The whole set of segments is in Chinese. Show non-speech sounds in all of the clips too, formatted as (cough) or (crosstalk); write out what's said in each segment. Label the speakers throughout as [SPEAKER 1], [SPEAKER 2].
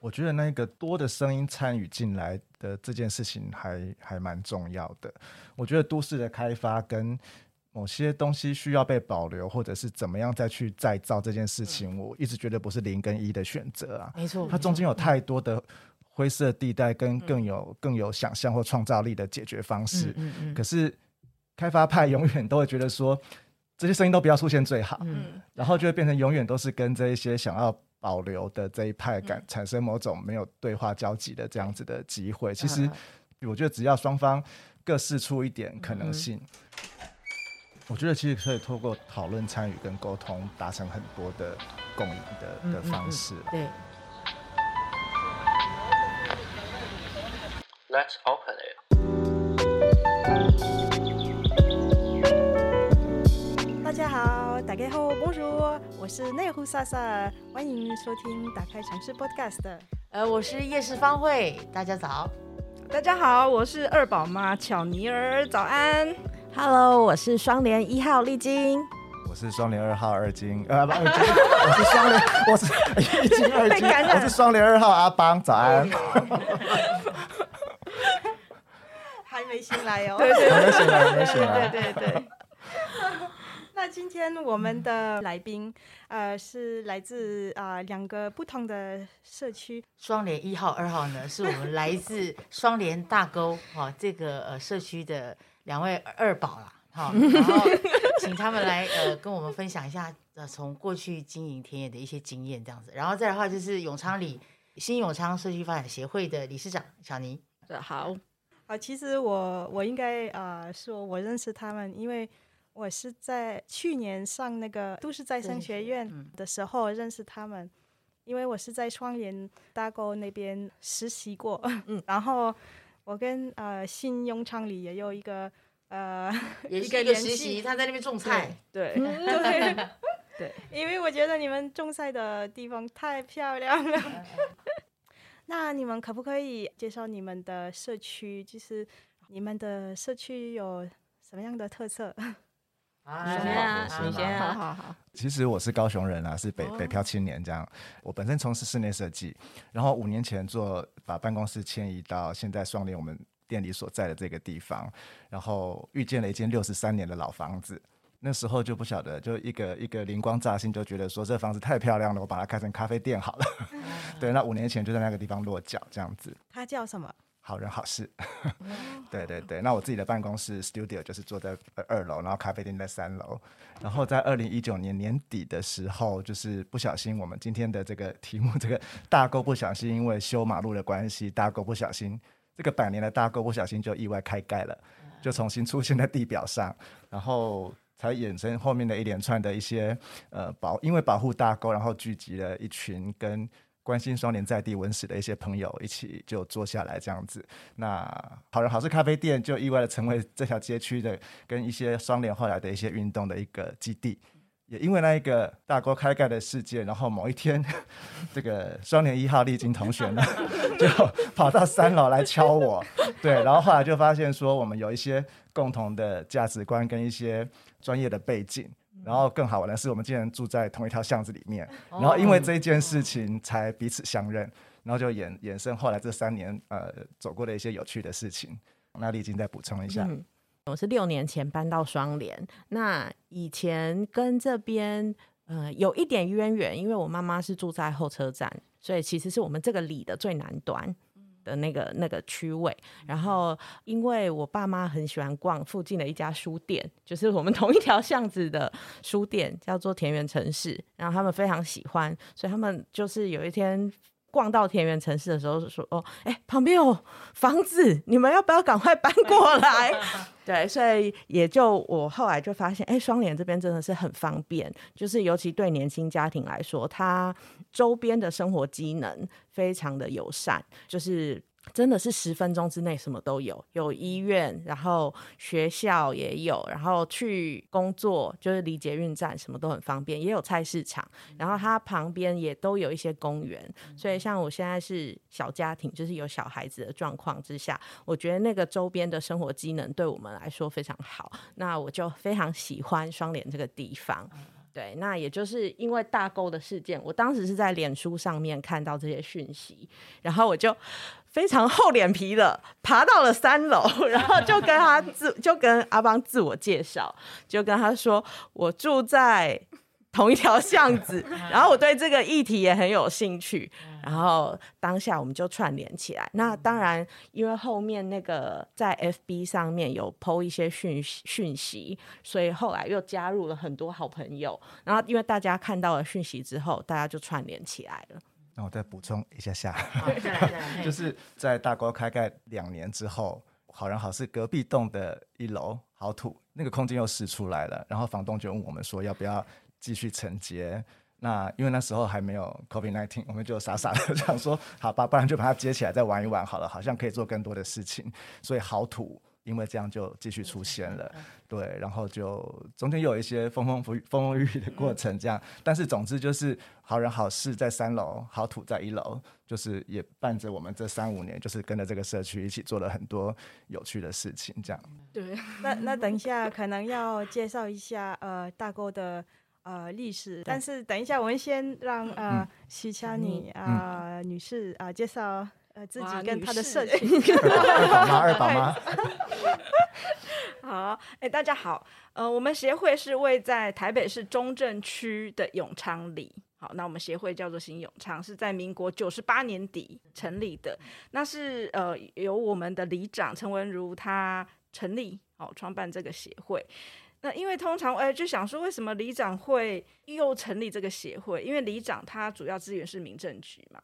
[SPEAKER 1] 我觉得那个多的声音参与进来的这件事情还还蛮重要的。我觉得都市的开发跟某些东西需要被保留，或者是怎么样再去再造这件事情，我一直觉得不是零跟一的选择啊。
[SPEAKER 2] 没错，
[SPEAKER 1] 它中间有太多的灰色地带，跟更有更有想象或创造力的解决方式。
[SPEAKER 2] 嗯嗯
[SPEAKER 1] 可是开发派永远都会觉得说，这些声音都不要出现最好，
[SPEAKER 2] 嗯
[SPEAKER 1] 然后就会变成永远都是跟这一些想要保留的这一派感产生某种没有对话交集的这样子的机会。其实
[SPEAKER 2] 嗯
[SPEAKER 1] 我觉得只要双方各试出一点可能性。我觉得其实可以透过讨论、参与跟沟通，达成很多的共赢的的方式。
[SPEAKER 2] 对
[SPEAKER 3] ，Let's open
[SPEAKER 4] 是内湖莎莎，欢迎收听《打开城市 Podcast》。
[SPEAKER 2] 呃，我是夜市方慧，大家早。
[SPEAKER 5] 大家好，我是二宝妈巧妮儿，早安。
[SPEAKER 6] Hello，我是双联一号丽晶。
[SPEAKER 1] 我是双联二号二金，呃不二金，我是双联，我是一金二金，我是双联二号阿邦，早安。
[SPEAKER 4] 还没醒来哦。
[SPEAKER 5] 对对
[SPEAKER 1] 还没醒来，还没醒来。
[SPEAKER 5] 对对对，
[SPEAKER 4] 那今天我们的来宾，呃，是来自啊、两个不同的社区。
[SPEAKER 2] 双联一号、二号呢，是我们来自 (laughs) 双联大沟哈、这个呃社区的两位二宝啦，哈、(laughs) 然后请他们来呃跟我们分享一下呃从过去经营田野的一些经验这样子，然后再的话就是永昌里新永昌社区发展协会的理事长小妮，
[SPEAKER 5] 好，
[SPEAKER 4] 啊，其实我我应该呃说，我认识他们，因为我是在去年上那个都市再生学院
[SPEAKER 2] 嗯
[SPEAKER 4] 的时候认识他们，因为我是在双联大沟那边实习过，
[SPEAKER 6] 嗯 (laughs)
[SPEAKER 4] 然后我跟呃新永昌里也有一个呃
[SPEAKER 2] 也
[SPEAKER 4] 一
[SPEAKER 2] 是一个
[SPEAKER 4] 联系
[SPEAKER 2] 习，他在那边种菜，
[SPEAKER 5] 对
[SPEAKER 4] 对，(laughs) 因为我觉得你们种菜的地方太漂亮了。(laughs) 那你们可不可以介绍你们的社区？就是你们的社区有什么样的特色？
[SPEAKER 2] 啊
[SPEAKER 6] 你先啊
[SPEAKER 2] 好
[SPEAKER 6] 你先啊
[SPEAKER 5] 好好好，
[SPEAKER 1] 其实我是高雄人啊，是北
[SPEAKER 4] 哦
[SPEAKER 1] 北漂青年这样。我本身从事室内设计，然后五年前做把办公室迁移到现在双联我们店里所在的这个地方，然后遇见了一间六十三年的老房子。那时候就不晓得，就一个一个灵光乍现，就觉得说这房子太漂亮了，我把它开成咖啡店好了。(laughs) 对，那五年前就在那个地方落脚，这样子。
[SPEAKER 4] 它叫什么？
[SPEAKER 1] 好人好事，(laughs) 对对对。那我自己的办公室 studio 就是坐在呃二楼，然后咖啡店在三楼。然后在二零一九年年底的时候，就是不小心，我们今天的这个题目，这个大沟不小心因为修马路的关系，大沟不小心，这个百年的大沟不小心就意外开盖了，就重新出现在地表上，然后。才衍生后面的一连串的一些呃保，因为保护大沟，然后聚集了一群跟关心双联在地文史的一些朋友一起就坐下来这样子。那好人好事咖啡店就意外的成为这条街区的跟一些双联后来的一些运动的一个基地。也因为那一个大锅开盖的事件，然后某一天，(laughs) 这个双联一号丽晶同学呢，(laughs) 就跑到三楼来敲我，对，然后后来就发现说我们有一些共同的价值观跟一些专业的背景，然后更好玩的是我们竟然住在同一条巷子里面，然后因为这一件事情才彼此相认，然后就衍衍生后来这三年呃走过的一些有趣的事情。那丽晶再补充一下，
[SPEAKER 6] 嗯，我是六年前搬到双联，那以前跟这边呃有一点渊源，因为我妈妈是住在候车站，所以其实是我们这个里的最南端。的那个那个区位，然后因为我爸妈很喜欢逛附近的一家书店，就是我们 (laughs) 同一条巷子的书店，叫做田园城市，然后他们非常喜欢，所以他们就是有一天逛到田园城市的时候，就说：“哦，哎，旁边有房子，你们要不要赶快搬过来？” (laughs) 对，所以也就我后来就发现，哎，双联这边真的是很方便，就是尤其对年轻家庭来说，它周边的生活机能非常的友善，就是。真的是十分钟之内什么都有，有医院，然后学校也有，然后去工作就是离捷运站什么都很方便，也有菜市场，然后它旁边也都有一些公园，所以像我现在是小家庭，就是有小孩子的状况之下，我觉得那个周边的生活机能对我们来说非常好，那我就非常喜欢双联这个地方。对，那也就是因为大沟的事件，我当时是在脸书上面看到这些讯息，然后我就非常厚脸皮的爬到了三楼，(laughs) 然后就跟他自就跟阿邦自我介绍，就跟他说我住在同一条巷子，(laughs) 然后我对这个议题也很有兴趣，然后当下我们就串联起来。那当然，因为后面那个在 FB 上面有 PO 一些讯息讯息，所以后来又加入了很多好朋友。然后因为大家看到了讯息之后，大家就串联起来了。
[SPEAKER 1] 那我再补充一下下，(laughs) 就是在大锅开盖两年之后，好人好事隔壁栋的一楼好土那个空间又试出来了，然后房东就问我们说要不要继续承接。那因为那时候还没有 COVID 1 9我们就傻傻的 (laughs) 想说，好吧，不然就把它接起来再玩一玩好了，好像可以做更多的事情。所以好土，因为这样就继续出现了，对，然后就中间又有一些风风雨风风雨雨的过程，这样。但是总之就是好人好事在三楼，好土在一楼，就是也伴着我们这三五年，就是跟着这个社区一起做了很多有趣的事情，这样。
[SPEAKER 5] 对，
[SPEAKER 4] 那那等一下可能要介绍一下呃大沟的呃历史，但是等一下我们先让呃徐佳妮啊女士啊介绍呃自己跟她的
[SPEAKER 5] 士
[SPEAKER 4] 社群。(laughs)
[SPEAKER 1] 二宝妈，二宝妈，(laughs)
[SPEAKER 5] 好，哎、大家好，呃，我们协会是位在台北市中正区的永昌里。好，那我们协会叫做新永昌，是在民国九十八年底成立的。那是呃由我们的里长陈文如他成立，哦，创办这个协会。那因为通常哎、就想说，为什么里长会又成立这个协会？因为里长他主要资源是民政局嘛。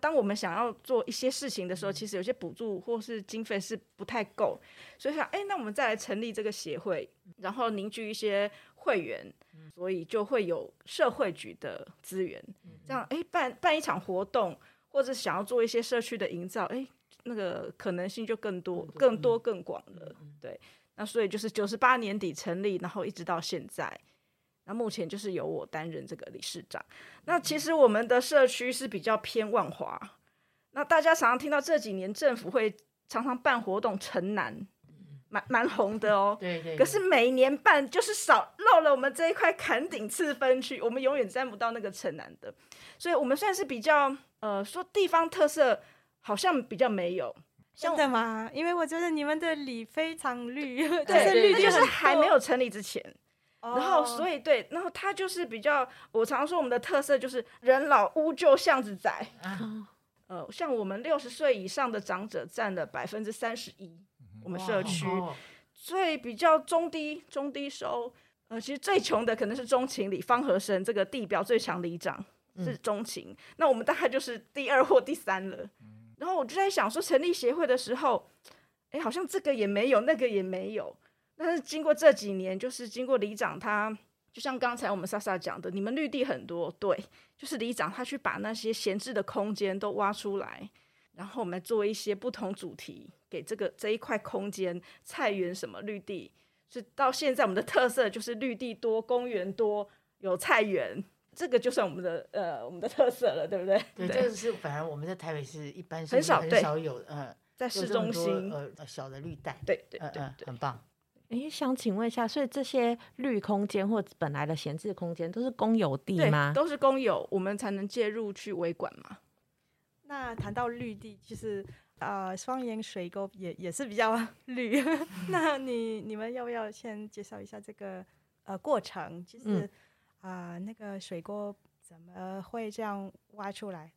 [SPEAKER 5] 当我们想要做一些事情的时候，其实有些补助或是经费是不太够，所以想，哎，那我们再来成立这个协会，然后凝聚一些会员，所以就会有社会局的资源，这样，哎，办办一场活动，或者想要做一些社区的营造，哎，那个可能性就更多、更多、更广了，对。那所以就是九十八年底成立，然后一直到现在。那目前就是由我担任这个理事长。那其实我们的社区是比较偏万华，那大家常常听到这几年政府会常常办活动，城南蛮蛮红的哦。
[SPEAKER 2] 对对，
[SPEAKER 5] 可是每年办就是少漏了我们这一块坎顶次分区，我们永远沾不到那个城南的，所以我们算是比较呃说地方特色好像比较没有，
[SPEAKER 4] 真的吗？因为我觉得你们的里非常绿，(laughs) 就
[SPEAKER 5] 对
[SPEAKER 4] 是绿
[SPEAKER 5] 那就是还没有成立之前。然后，所
[SPEAKER 4] 以
[SPEAKER 5] 以对，然后它就是比较，我常说我们的特色就是人老屋旧巷子窄。
[SPEAKER 2] 啊
[SPEAKER 5] 呃，像我们六十岁以上的长者占了百分之三十一，我们社区，
[SPEAKER 2] 哇哦
[SPEAKER 5] 所以比较中低中低收。呃，其实最穷的可能是中情里方和生这个地表最强里长是中情，那我们大概就是第二或第三了。然后我就在想说，成立协会的时候，哎，好像这个也没有，那个也没有。但是经过这几年，就是经过里长他，就像刚才我们莎莎讲的，你们绿地很多，对，就是里长他去把那些闲置的空间都挖出来，然后我们做一些不同主题，给这个这一块空间，菜园什么绿地，是到现在我们的特色就是绿地多，公园多，有菜园，这个就算我们的呃我们的特色了，对不对？
[SPEAKER 2] 对，这个是反而我们在台北市一般是很
[SPEAKER 5] 很少很
[SPEAKER 2] 少有，嗯，
[SPEAKER 5] 在市中心，
[SPEAKER 2] 呃呃小的绿带，
[SPEAKER 5] 对对对对。
[SPEAKER 2] 很棒。
[SPEAKER 6] 诶，想请问一下，所以这些绿空间或本来的闲置空间都是公有地吗？
[SPEAKER 5] 都是公有，我们才能介入去维管嘛。
[SPEAKER 4] 那谈到绿地，其实呃双岩水沟也也是比较绿。(laughs) 那你你们要不要先介绍一下这个呃过程？就是啊、那个水沟怎么会这样挖出来？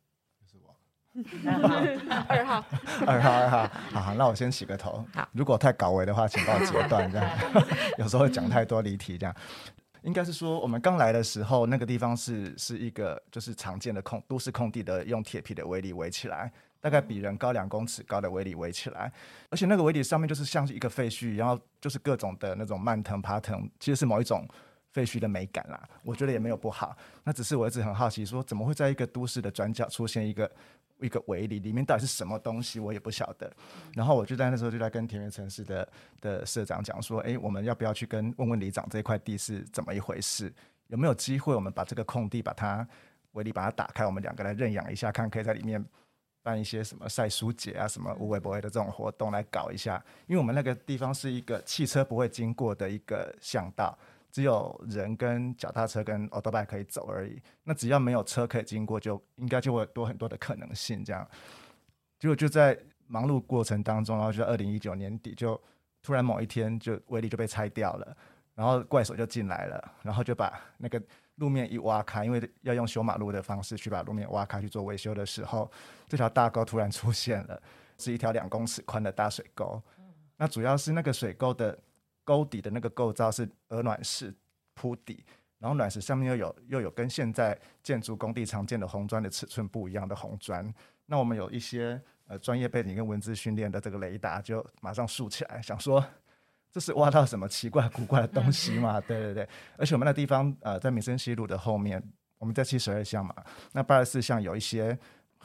[SPEAKER 4] 是我。(laughs)
[SPEAKER 5] 二号，(laughs)
[SPEAKER 1] 二号。二号，好好，那我先洗个头。
[SPEAKER 6] 好，
[SPEAKER 1] 如果太搞维的话，请帮我截断，这样。(laughs) 有时候会讲太多离题，这样。应该是说，我们刚来的时候，那个地方是是一个就是常见的空都市空地的，用铁皮的围篱围起来，大概比人高两公尺高的围篱围起来，而且那个围篱上面就是像是一个废墟，然后就是各种的那种蔓藤爬藤，其实是某一种废墟的美感啦。我觉得也没有不好，那只是我一直很好奇，说怎么会在一个都市的转角出现一个一个围篱，里面到底是什么东西，我也不晓得。然后我就在那时候就在跟田园城市的的社长讲说，哎，我们要不要去跟问问里长这块地是怎么一回事？有没有机会我们把这个空地把它围篱把它打开，我们两个来认养一下，看可以在里面办一些什么晒书节啊、什么无微不微的这种活动来搞一下。因为我们那个地方是一个汽车不会经过的一个巷道，只有人跟脚踏车跟 o t o b i 可以走而已。那只要没有车可以经过，就应该就会多很多的可能性。这样，结果就在忙碌过程当中，然后就二零一九年底，就突然某一天，就威力就被拆掉了，然后怪手就进来了，然后就把那个路面一挖开，因为要用修马路的方式去把路面挖开去做维修的时候，这条大沟突然出现了，是一条两公尺宽的大水沟。那主要是那个水沟的沟底的那个构造是鹅卵石铺底，然后卵石上面又有又有跟现在建筑工地常见的红砖的尺寸不一样的红砖。那我们有一些呃专业背景跟文字训练的这个雷达就马上竖起来，想说这是挖到什么奇怪古怪的东西嘛？(laughs) 对对对，而且我们那地方呃在民生西路的后面，我们在七十二巷嘛，那八十四巷有一些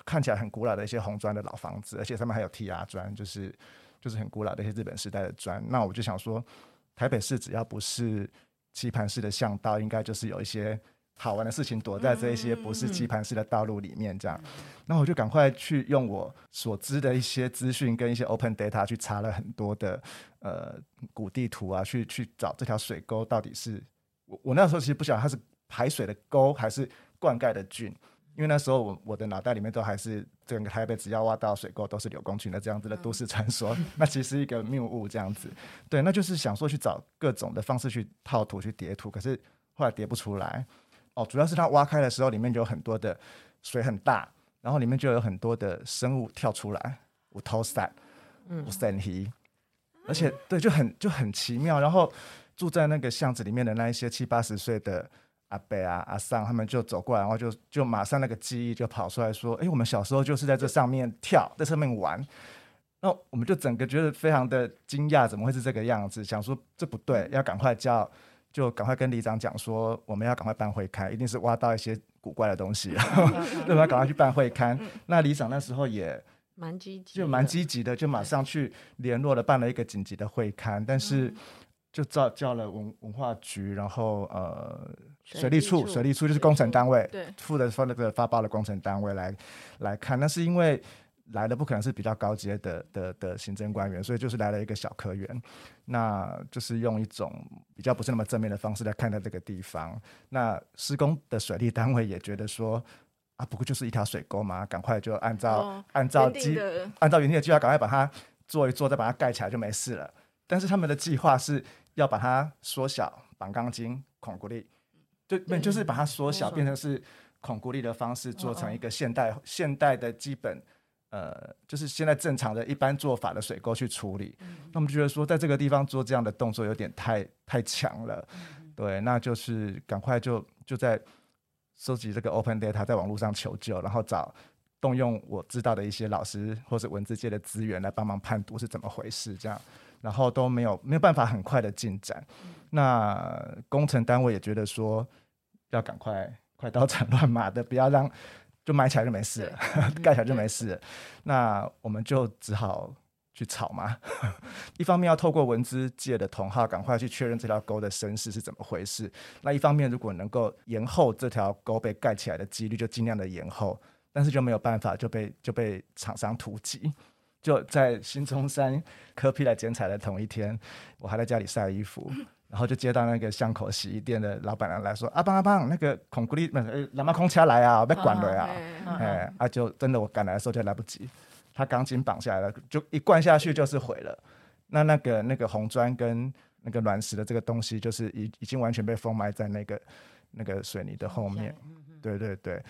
[SPEAKER 1] 看起来很古老的一些红砖的老房子，而且上面还有 T R 砖，就是就是很古老的一些日本时代的砖。那我就想说，台北市只要不是棋盘式的巷道，应该就是有一些好玩的事情躲在这一些不是棋盘式的道路里面这样。那我就赶快去用我所知的一些资讯跟一些 open data 去查了很多的呃古地图啊，去去找这条水沟到底是我我那时候其实不晓得它是排水的沟还是灌溉的菌，因为那时候我我的脑袋里面都还是整个台北只要挖到水沟都是柳公群的这样子的都市传说，(laughs) 那其实一个谬误这样子。对，那就是想说去找各种的方式去套图去叠图，可是后来叠不出来。哦，主要是它挖开的时候里面就有很多的水很大，然后里面就有很多的生物跳出来，我头伞，我伞鱼，而且对就很就很奇妙。然后住在那个巷子里面的那一些七八十岁的阿伯啊阿桑，他们就走过来，然后就就马上那个记忆就跑出来说：“哎，我们小时候就是在这上面跳，在上面玩。”那我们就整个觉得非常的惊讶，怎么会是这个样子？想说这不对，要赶快叫。就赶快跟里长讲说，我们要赶快办会刊，一定是挖到一些古怪的东西，(laughs) 对吧？赶快去办会刊。那里长那时候也
[SPEAKER 6] 蛮积极，
[SPEAKER 1] 就蛮积极的，就马上去联络了，办了一个紧急的会刊。但是就叫叫了文文化局，然后呃水利处，水利处就是工程单位，
[SPEAKER 5] 对，
[SPEAKER 1] 负责发那个发包的工程单位来来看。那是因为。来的不可能是比较高阶的的的行政官员，所以就是来了一个小科员，那就是用一种比较不是那么正面的方式来看待这个地方。那施工的水利单位也觉得说，啊，不过就是一条水沟嘛，赶快就按照按照计按照原定的计划，赶快把它做一做，再把它盖起来就没事了。但是他们的计划是要把它缩小，绑钢筋、孔固力，就就是把它缩小，变成是孔孤立的方式，做成一个现代现代的基本。呃，就是现在正常的一般做法的水沟去处理，那我们觉得说，在这个地方做这样的动作有点太太强了，对，那就是赶快就就在收集这个 open data，在网络上求救，然后找动用我知道的一些老师或者文字界的资源来帮忙判读是怎么回事，这样，然后都没有没有办法很快的进展，那工程单位也觉得说要赶快快刀斩乱麻的，不要让。就埋起来就没事了，盖起来就没事了。那我们就只好去吵嘛。(laughs) 一方面要透过文资界的同号，赶快去确认这条沟的身世是怎么回事。那一方面，如果能够延后这条沟被盖起来的几率，就尽量的延后。但是就没有办法，就被就被厂商突击。就在新中山科批来剪彩的同一天，我还在家里晒衣服。(laughs) 然后就接到那个巷口洗衣店的老板娘来说：“阿邦阿邦，那个孔古力，呃，蓝马空车来啊，被管了啊！”哎，啊，就真的我赶来的时候就来不及，他钢筋绑下来了，就一灌下去就是毁了。那那个那个红砖跟那个卵石的这个东西，就是已已经完全被封埋在那个那个水泥的后面。对对对。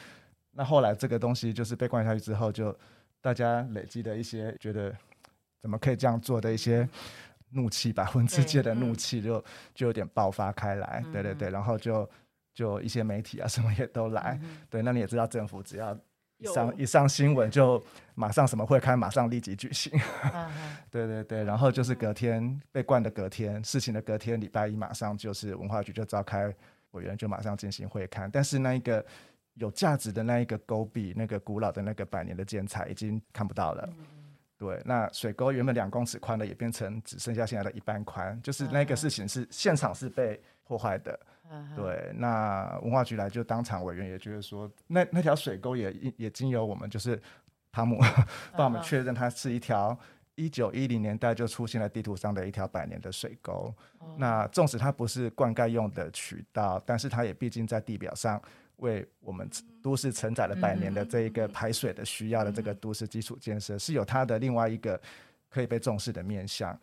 [SPEAKER 1] 那后来这个东西就是被灌下去之后，就大家累积的一些觉得怎么可以这样做的一些。怒气吧，文字界的怒气就就有点爆发开来，对对对，然后就就一些媒体啊什么也都来，对，那你也知道政府只要一上一上新闻就马上什么会开，马上立即举行，(laughs) 对对对，然后就是隔天被灌的隔天，事情的隔天礼拜一马上就是文化局就召开委员就马上进行会刊，但是那一个有价值的那一个勾壁，那个古老的那个百年的建材已经看不到了。对，那水沟原本两公尺宽的，也变成只剩下现在的一半宽，就是那个事情是现场是被破坏的。对，那文化局来就当场委员也觉得说，那那条水沟也也经由我们就是汤姆 (laughs) 帮我们确认，它是一条一九一零年代就出现了地图上的一条百年的水沟。那纵使它不是灌溉用的渠道，但是它也毕竟在地表上为我们都市承载了百年的这一个排水的需要的这个都市基础建设，是有它的另外一个可以被重视的面向。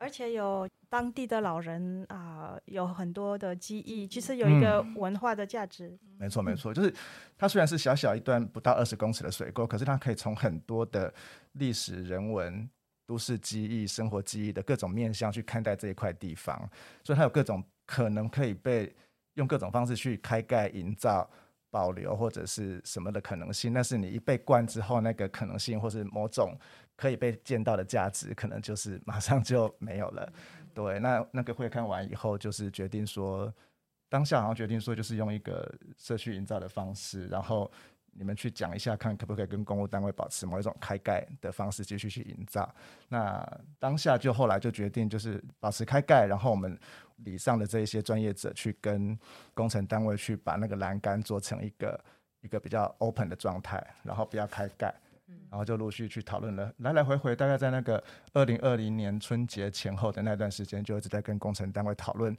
[SPEAKER 4] 而且有当地的老人啊、有很多的记忆，其实有一个文化的价值。
[SPEAKER 1] 没错，没错，就是它虽然是小小一段不到二十公尺的水沟，可是它可以从很多的历史、人文、都市记忆、生活记忆的各种面向去看待这一块地方，所以它有各种可能可以被用各种方式去开盖、营造、保留或者是什么的可能性。但是你一被灌之后，那个可能性或是某种可以被见到的价值，可能就是马上就没有了。对，那那个会看完以后，就是决定说，当下好像决定说，就是用一个社区营造的方式，然后你们去讲一下，看可不可以跟公务单位保持某一种开盖的方式继续去营造。那当下就后来就决定，就是保持开盖，然后我们里上的这一些专业者去跟工程单位去把那个栏杆做成一个一个比较 open 的状态，然后不要开盖。然后就陆续去讨论了，来来回回，大概在那个二零二零年春节前后的那段时间，就一直在跟工程单位讨论，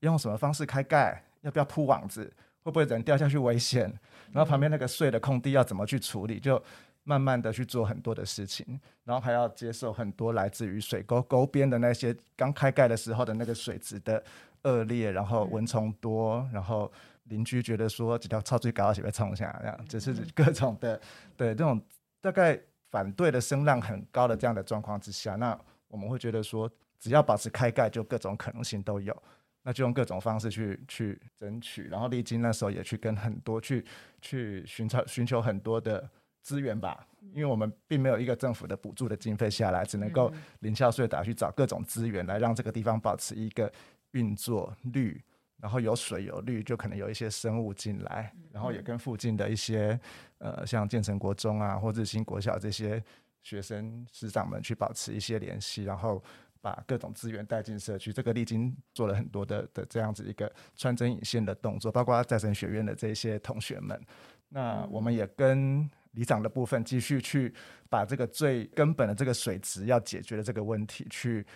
[SPEAKER 1] 用什么方式开盖，要不要铺网子，会不会人掉下去危险，然后旁边那个碎的空地要怎么去处理，就慢慢的去做很多的事情，然后还要接受很多来自于水沟沟边的那些刚开盖的时候的那个水质的恶劣，然后蚊虫多，然后邻居觉得说几条超最高起被冲下，这样只是各种的对这种。大概反对的声浪很高的这样的状况之下，那我们会觉得说，只要保持开盖，就各种可能性都有，那就用各种方式去去争取。然后历经那时候也去跟很多去去寻找寻求很多的资源吧，因为我们并没有一个政府的补助的经费下来，只能够零校税打去找各种资源来让这个地方保持一个运作率。然后有水有绿，就可能有一些生物进来，然后也跟附近的一些呃，像建成国中啊或日新国小这些学生师长们去保持一些联系，然后把各种资源带进社区。这个历经做了很多的的这样子一个穿针引线的动作，包括在神学院的这些同学们。那我们也跟里长的部分继续去把这个最根本的这个水质要解决的这个问题去。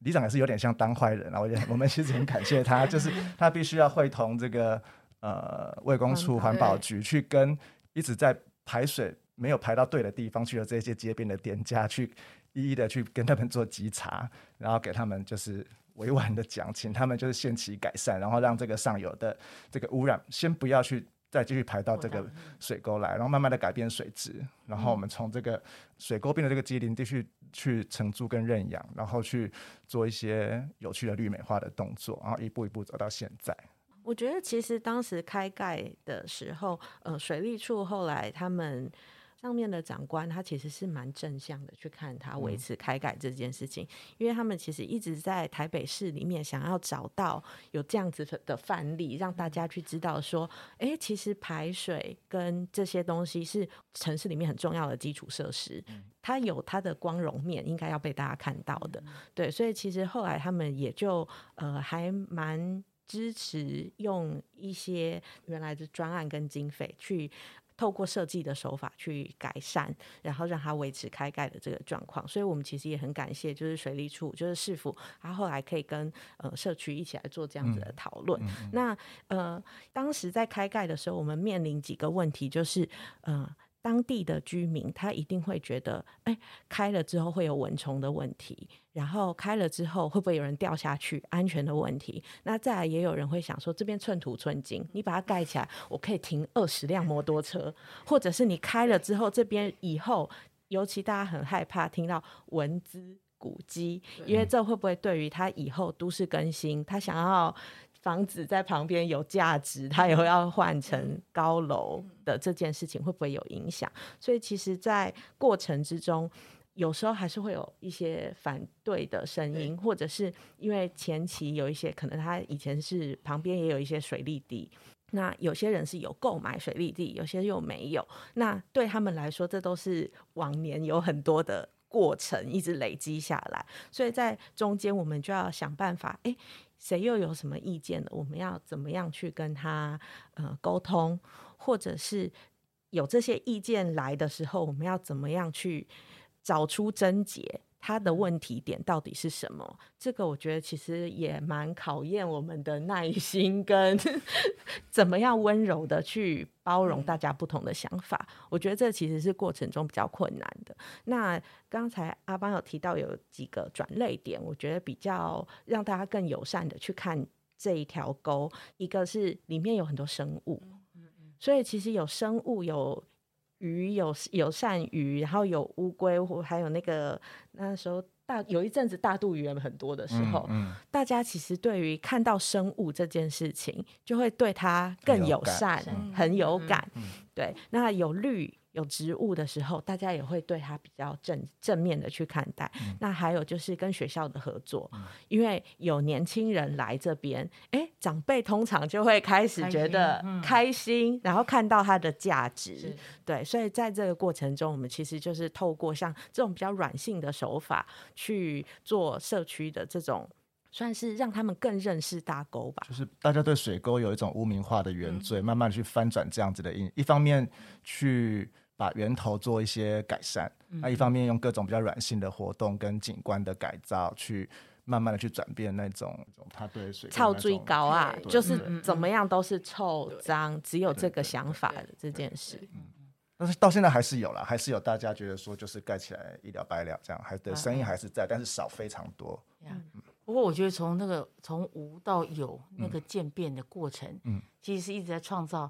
[SPEAKER 1] 里长也是有点像当坏人啊，我我们其实很感谢他，就是他必须要会同这个呃卫工处环保局去跟一直在排水没有排到对的地方去的这些街边的店家去一一的去跟他们做稽查，然后给他们就是委婉的讲，请他们就是限期改善，然后让这个上游的这个污染先不要去。再继续排到这个水沟来，然后慢慢的改变水质，然后我们从这个水沟边的这个机林地去去承租跟认养，然后去做一些有趣的绿美化的动作，然后一步一步走到现在。
[SPEAKER 6] 我觉得其实当时开盖的时候，呃，水利处后来他们。上面的长官他其实是蛮正向的去看他维持开改这件事情，因为他们其实一直在台北市里面想要找到有这样子的范例，让大家去知道说，哎，其实排水跟这些东西是城市里面很重要的基础设施，它有它的光荣面，应该要被大家看到的。对，所以其实后来他们也就呃还蛮支持用一些原来的专案跟经费去。透过设计的手法去改善，然后让它维持开盖的这个状况，所以我们其实也很感谢，就是水利处，就是市府，他后来可以跟呃社区一起来做这样子的讨论。那呃，当时在开盖的时候，我们面临几个问题，就是呃。当地的居民他一定会觉得，哎，开了之后会有蚊虫的问题，然后开了之后会不会有人掉下去，安全的问题。那再来也有人会想说，这边寸土寸金，你把它盖起来，我可以停二十辆摩托车，或者是你开了之后，这边以后，尤其大家很害怕听到蚊子、古迹，因为这会不会对于他以后都市更新，他想要。房子在旁边有价值，它以后要换成高楼的这件事情会不会有影响？所以其实，在过程之中，有时候还是会有一些反对的声音，或者是因为前期有一些可能他以前是旁边也有一些水利地，那有些人是有购买水利地，有些又没有。那对他们来说，这都是往年有很多的过程一直累积下来，所以在中间我们就要想办法，哎。谁又有什么意见了？我们要怎么样去跟他呃沟通，或者是有这些意见来的时候，我们要怎么样去找出症结？他的问题点到底是什么？这个我觉得其实也蛮考验我们的耐心跟 (laughs) 怎么样温柔的去包容大家不同的想法。我觉得这其实是过程中比较困难的。那刚才阿邦有提到有几个转类点，我觉得比较让大家更友善的去看这一条沟。一个是里面有很多生物，所以其实有生物有。鱼有有鳝鱼，然后有乌龟，或还有那个那时候大有一阵子大肚鱼很多的时候，
[SPEAKER 1] 嗯，
[SPEAKER 6] 大家其实对于看到生物这件事情，就会对它更友善，很有感。对，那有绿。有植物的时候，大家也会对它比较正正面的去看待。那还有就是跟学校的合作，因为有年轻人来这边，哎，长辈通常就会开始觉得开心，然后看到它的价值。对，所以在这个过程中，我们其实就是透过像这种比较软性的手法去做社区的这种，算是让他们更认识大沟吧。
[SPEAKER 1] 就是大家对水沟有一种污名化的原罪，慢慢去翻转这样子的印，一方面去。把源头做一些改善，那一方面用各种比较软性的活动跟景观的改造，去慢慢的去转变那种他对水
[SPEAKER 6] 臭最高啊，就是怎么样都是臭脏，只有这个想法的这件事。
[SPEAKER 1] 但是到现在还是有了，还是有大家觉得说就是盖起来一了百了这样，还的声音还是在，但是少非常多。
[SPEAKER 2] 不过我觉得从那个从无到有那个渐变的过程，嗯，其实是一直在创造。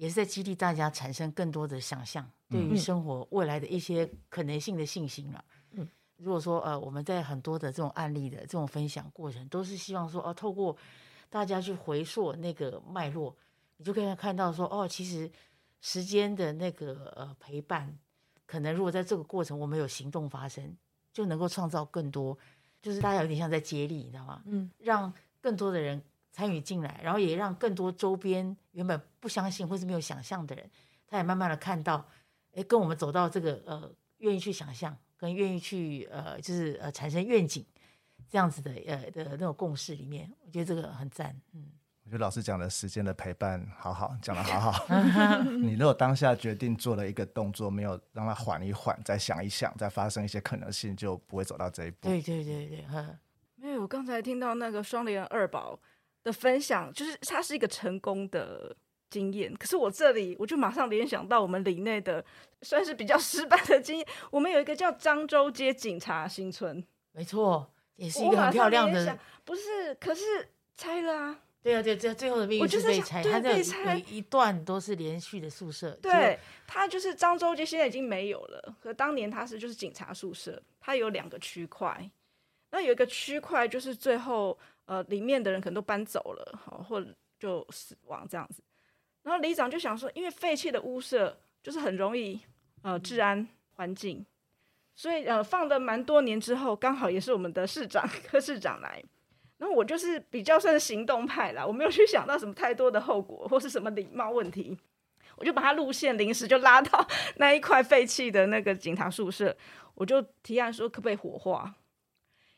[SPEAKER 2] 也是在激励大家产生更多的想象，对于生活未来的一些可能性的信心了。嗯，如果说呃，我们在很多的这种案例的这种分享过程，都是希望说，哦，透过大家去回溯那个脉络，你就可以看到说，哦，其实时间的那个呃陪伴，可能如果在这个过程我们有行动发生，就能够创造更多，就是大家有点像在接力，你知道吗？嗯，让更多的人。参与进来，然后也让更多周边原本不相信或是没有想象的人，他也慢慢的看到，哎，跟我们走到这个呃，愿意去想象，跟愿意去呃，就是呃，产生愿景这样子的呃的那种共识里面，我觉得这个很赞。嗯，
[SPEAKER 1] 我觉得老师讲的时间的陪伴好好，讲的好好。(laughs) 你如果当下决定做了一个动作，没有让他缓一缓，再想一想，再发生一些可能性，就不会走到这一步。
[SPEAKER 2] 对对对对，哈。
[SPEAKER 5] 没有，我刚才听到那个双联二宝。的分享就是它是一个成功的经验，可是我这里我就马上联想到我们里内的算是比较 (laughs) 失败的经验。我们有一个叫漳州街警察新村，
[SPEAKER 2] 没错，也是一个很漂亮的。
[SPEAKER 5] 不是，可是拆了啊。
[SPEAKER 2] 对啊，对，这最后的命运是被拆，它
[SPEAKER 5] 被拆
[SPEAKER 2] 一段都是连续的宿舍。
[SPEAKER 5] 对，它就是漳州街现在已经没有了，可当年它是就是警察宿舍，它有两个区块，那有一个区块就是最后。呃，里面的人可能都搬走了，好，或就死亡这样子。然后里长就想说，因为废弃的屋舍就是很容易呃治安环境，所以呃放了蛮多年之后，刚好也是我们的市长柯市长来，然后我就是比较算是行动派啦，我没有去想到什么太多的后果或是什么礼貌问题，我就把他路线临时就拉到 (laughs) 那一块废弃的那个警察宿舍，我就提案说可不可以火化。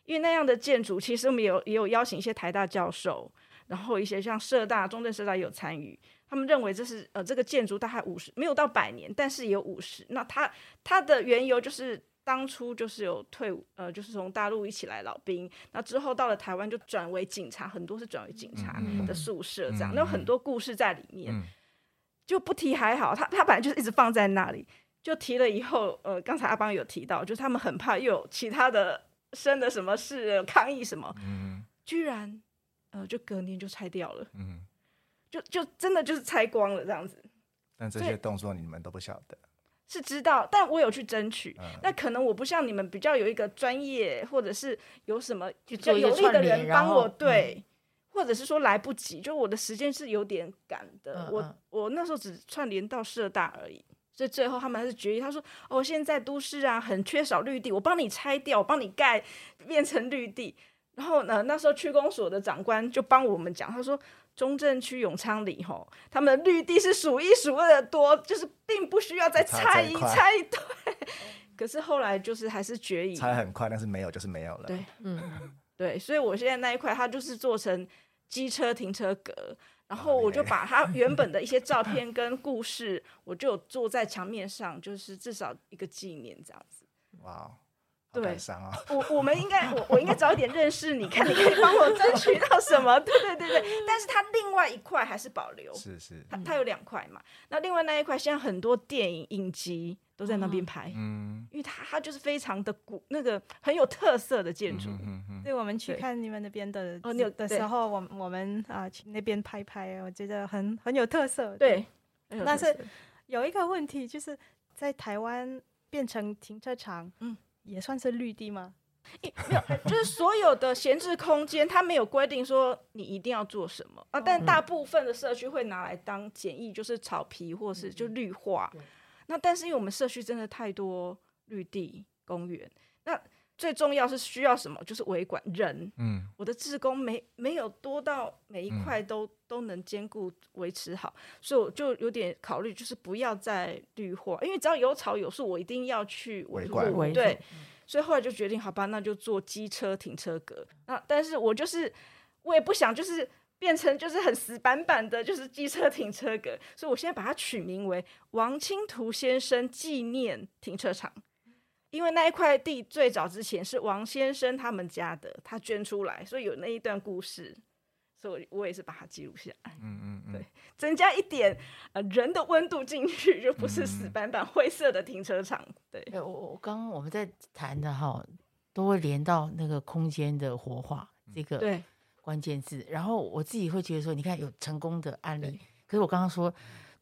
[SPEAKER 5] 因为那样的建筑，其实我们有也有邀请一些台大教授，然后一些像社大、中正社大有参与。他们认为这是呃这个建筑大概五十没有到百年，但是也有五十。那它它的缘由就是当初就是有退伍呃就是从大陆一起来老兵，那之后到了台湾就转为警察，很多是转为警察的宿舍这样，那有很多故事在里面。就不提还好，他他本来就是一直放在那里，就提了以后，呃刚才阿邦有提到，就是他们很怕又有其他的。生的什么事抗议什么？嗯，居然，呃，就隔年就拆掉了。嗯，就就真的就是拆光了这样子。
[SPEAKER 1] 但这些动作你们都不晓得？
[SPEAKER 5] 是知道，但我有去争取。那可能我不像你们比较有一个专业，或者是有什么比较有力的人帮我对，或者是说来不及，就我的时间是有点赶的。我我那时候只串联到社大而已。所以最后他们还是决议，他说：“哦，现在都市啊很缺少绿地，我帮你拆掉，我帮你盖变成绿地。”然后呢，那时候区公所的长官就帮我们讲，他说：“中正区永昌里吼，他们的绿地是数一数二的多，就是并不需要再拆一拆一对。可是后来就是还是决议
[SPEAKER 1] 拆很快，但是没有就是没有了。
[SPEAKER 5] 对，嗯，对，所以我现在那一块它就是做成机车停车格。然后我就把他原本的一些 (laughs) 照片跟故事，我就坐在墙面上，就是至少一个纪念这样子。
[SPEAKER 1] 哇，
[SPEAKER 5] 对
[SPEAKER 1] 感伤啊。
[SPEAKER 5] 我我们应该，我我应该早一点认识你，看你可以帮我争取到什么？对对对对。但是它另外一块还是保留，
[SPEAKER 1] 是是，
[SPEAKER 5] 它它有两块嘛。那另外那一块，现在很多电影影集都在那边拍，
[SPEAKER 1] 嗯。
[SPEAKER 5] 因为它它就是非常的古，那个很有特色的建筑。
[SPEAKER 1] 嗯嗯嗯，
[SPEAKER 4] 对，我们去看你们那边的
[SPEAKER 5] 哦你有
[SPEAKER 4] 的时候，我我们啊去那边拍拍，我觉得很很有特色。
[SPEAKER 5] 对，
[SPEAKER 4] 但是有一个问题就是在台湾变成停车场，
[SPEAKER 5] 嗯。
[SPEAKER 4] 嗯，也算是绿地吗？
[SPEAKER 5] 没有，就是所有的闲置空间，它没有规定说你一定要做什么。啊，但大部分的社区会拿来当简易，就是草皮或是就绿化。那但是因为我们社区真的太多绿地公园，那最重要是需要什么？就是维管人。
[SPEAKER 1] 嗯
[SPEAKER 5] 我的职工没没有多到每一块都、都能兼顾维持好，所以我就有点考虑，就是不要再绿化，因为只要有草有树，我一定要去维护。对，所以后来就决定，好吧，那就做机车停车格。那但是我就是我也不想就是变成就是很死板板的，就是机车停车格，所以我现在把它取名为王清图先生纪念停车场。因为那一块地最早之前是王先生他们家的，他捐出来，所以有那一段故事，所以我我也是把它记录下来，
[SPEAKER 1] 嗯嗯嗯
[SPEAKER 5] 对，增加一点呃人的温度进去，就不是
[SPEAKER 1] 嗯
[SPEAKER 5] 死板板灰色的停车场。对，
[SPEAKER 2] 对我我刚刚我们在谈的哈，都会连到那个空间的活化这个
[SPEAKER 5] 对，
[SPEAKER 2] 关键字。然后我自己会觉得说，你看有成功的案例，可是我刚刚说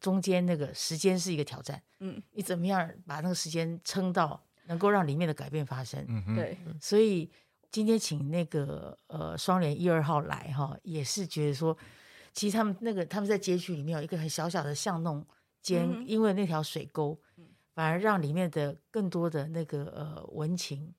[SPEAKER 2] 中间那个时间是一个挑战，
[SPEAKER 5] 嗯，
[SPEAKER 2] 你怎么样把那个时间撑到能够让里面的改变发生？
[SPEAKER 1] 嗯哼，
[SPEAKER 5] 对，
[SPEAKER 2] 所以今天请那个呃双联一二号来哈，也是觉得说，其实他们那个他们在街区里面有一个很小小的巷弄间，
[SPEAKER 5] 嗯
[SPEAKER 2] 因为那条水沟，反而让里面的更多的那个呃文情，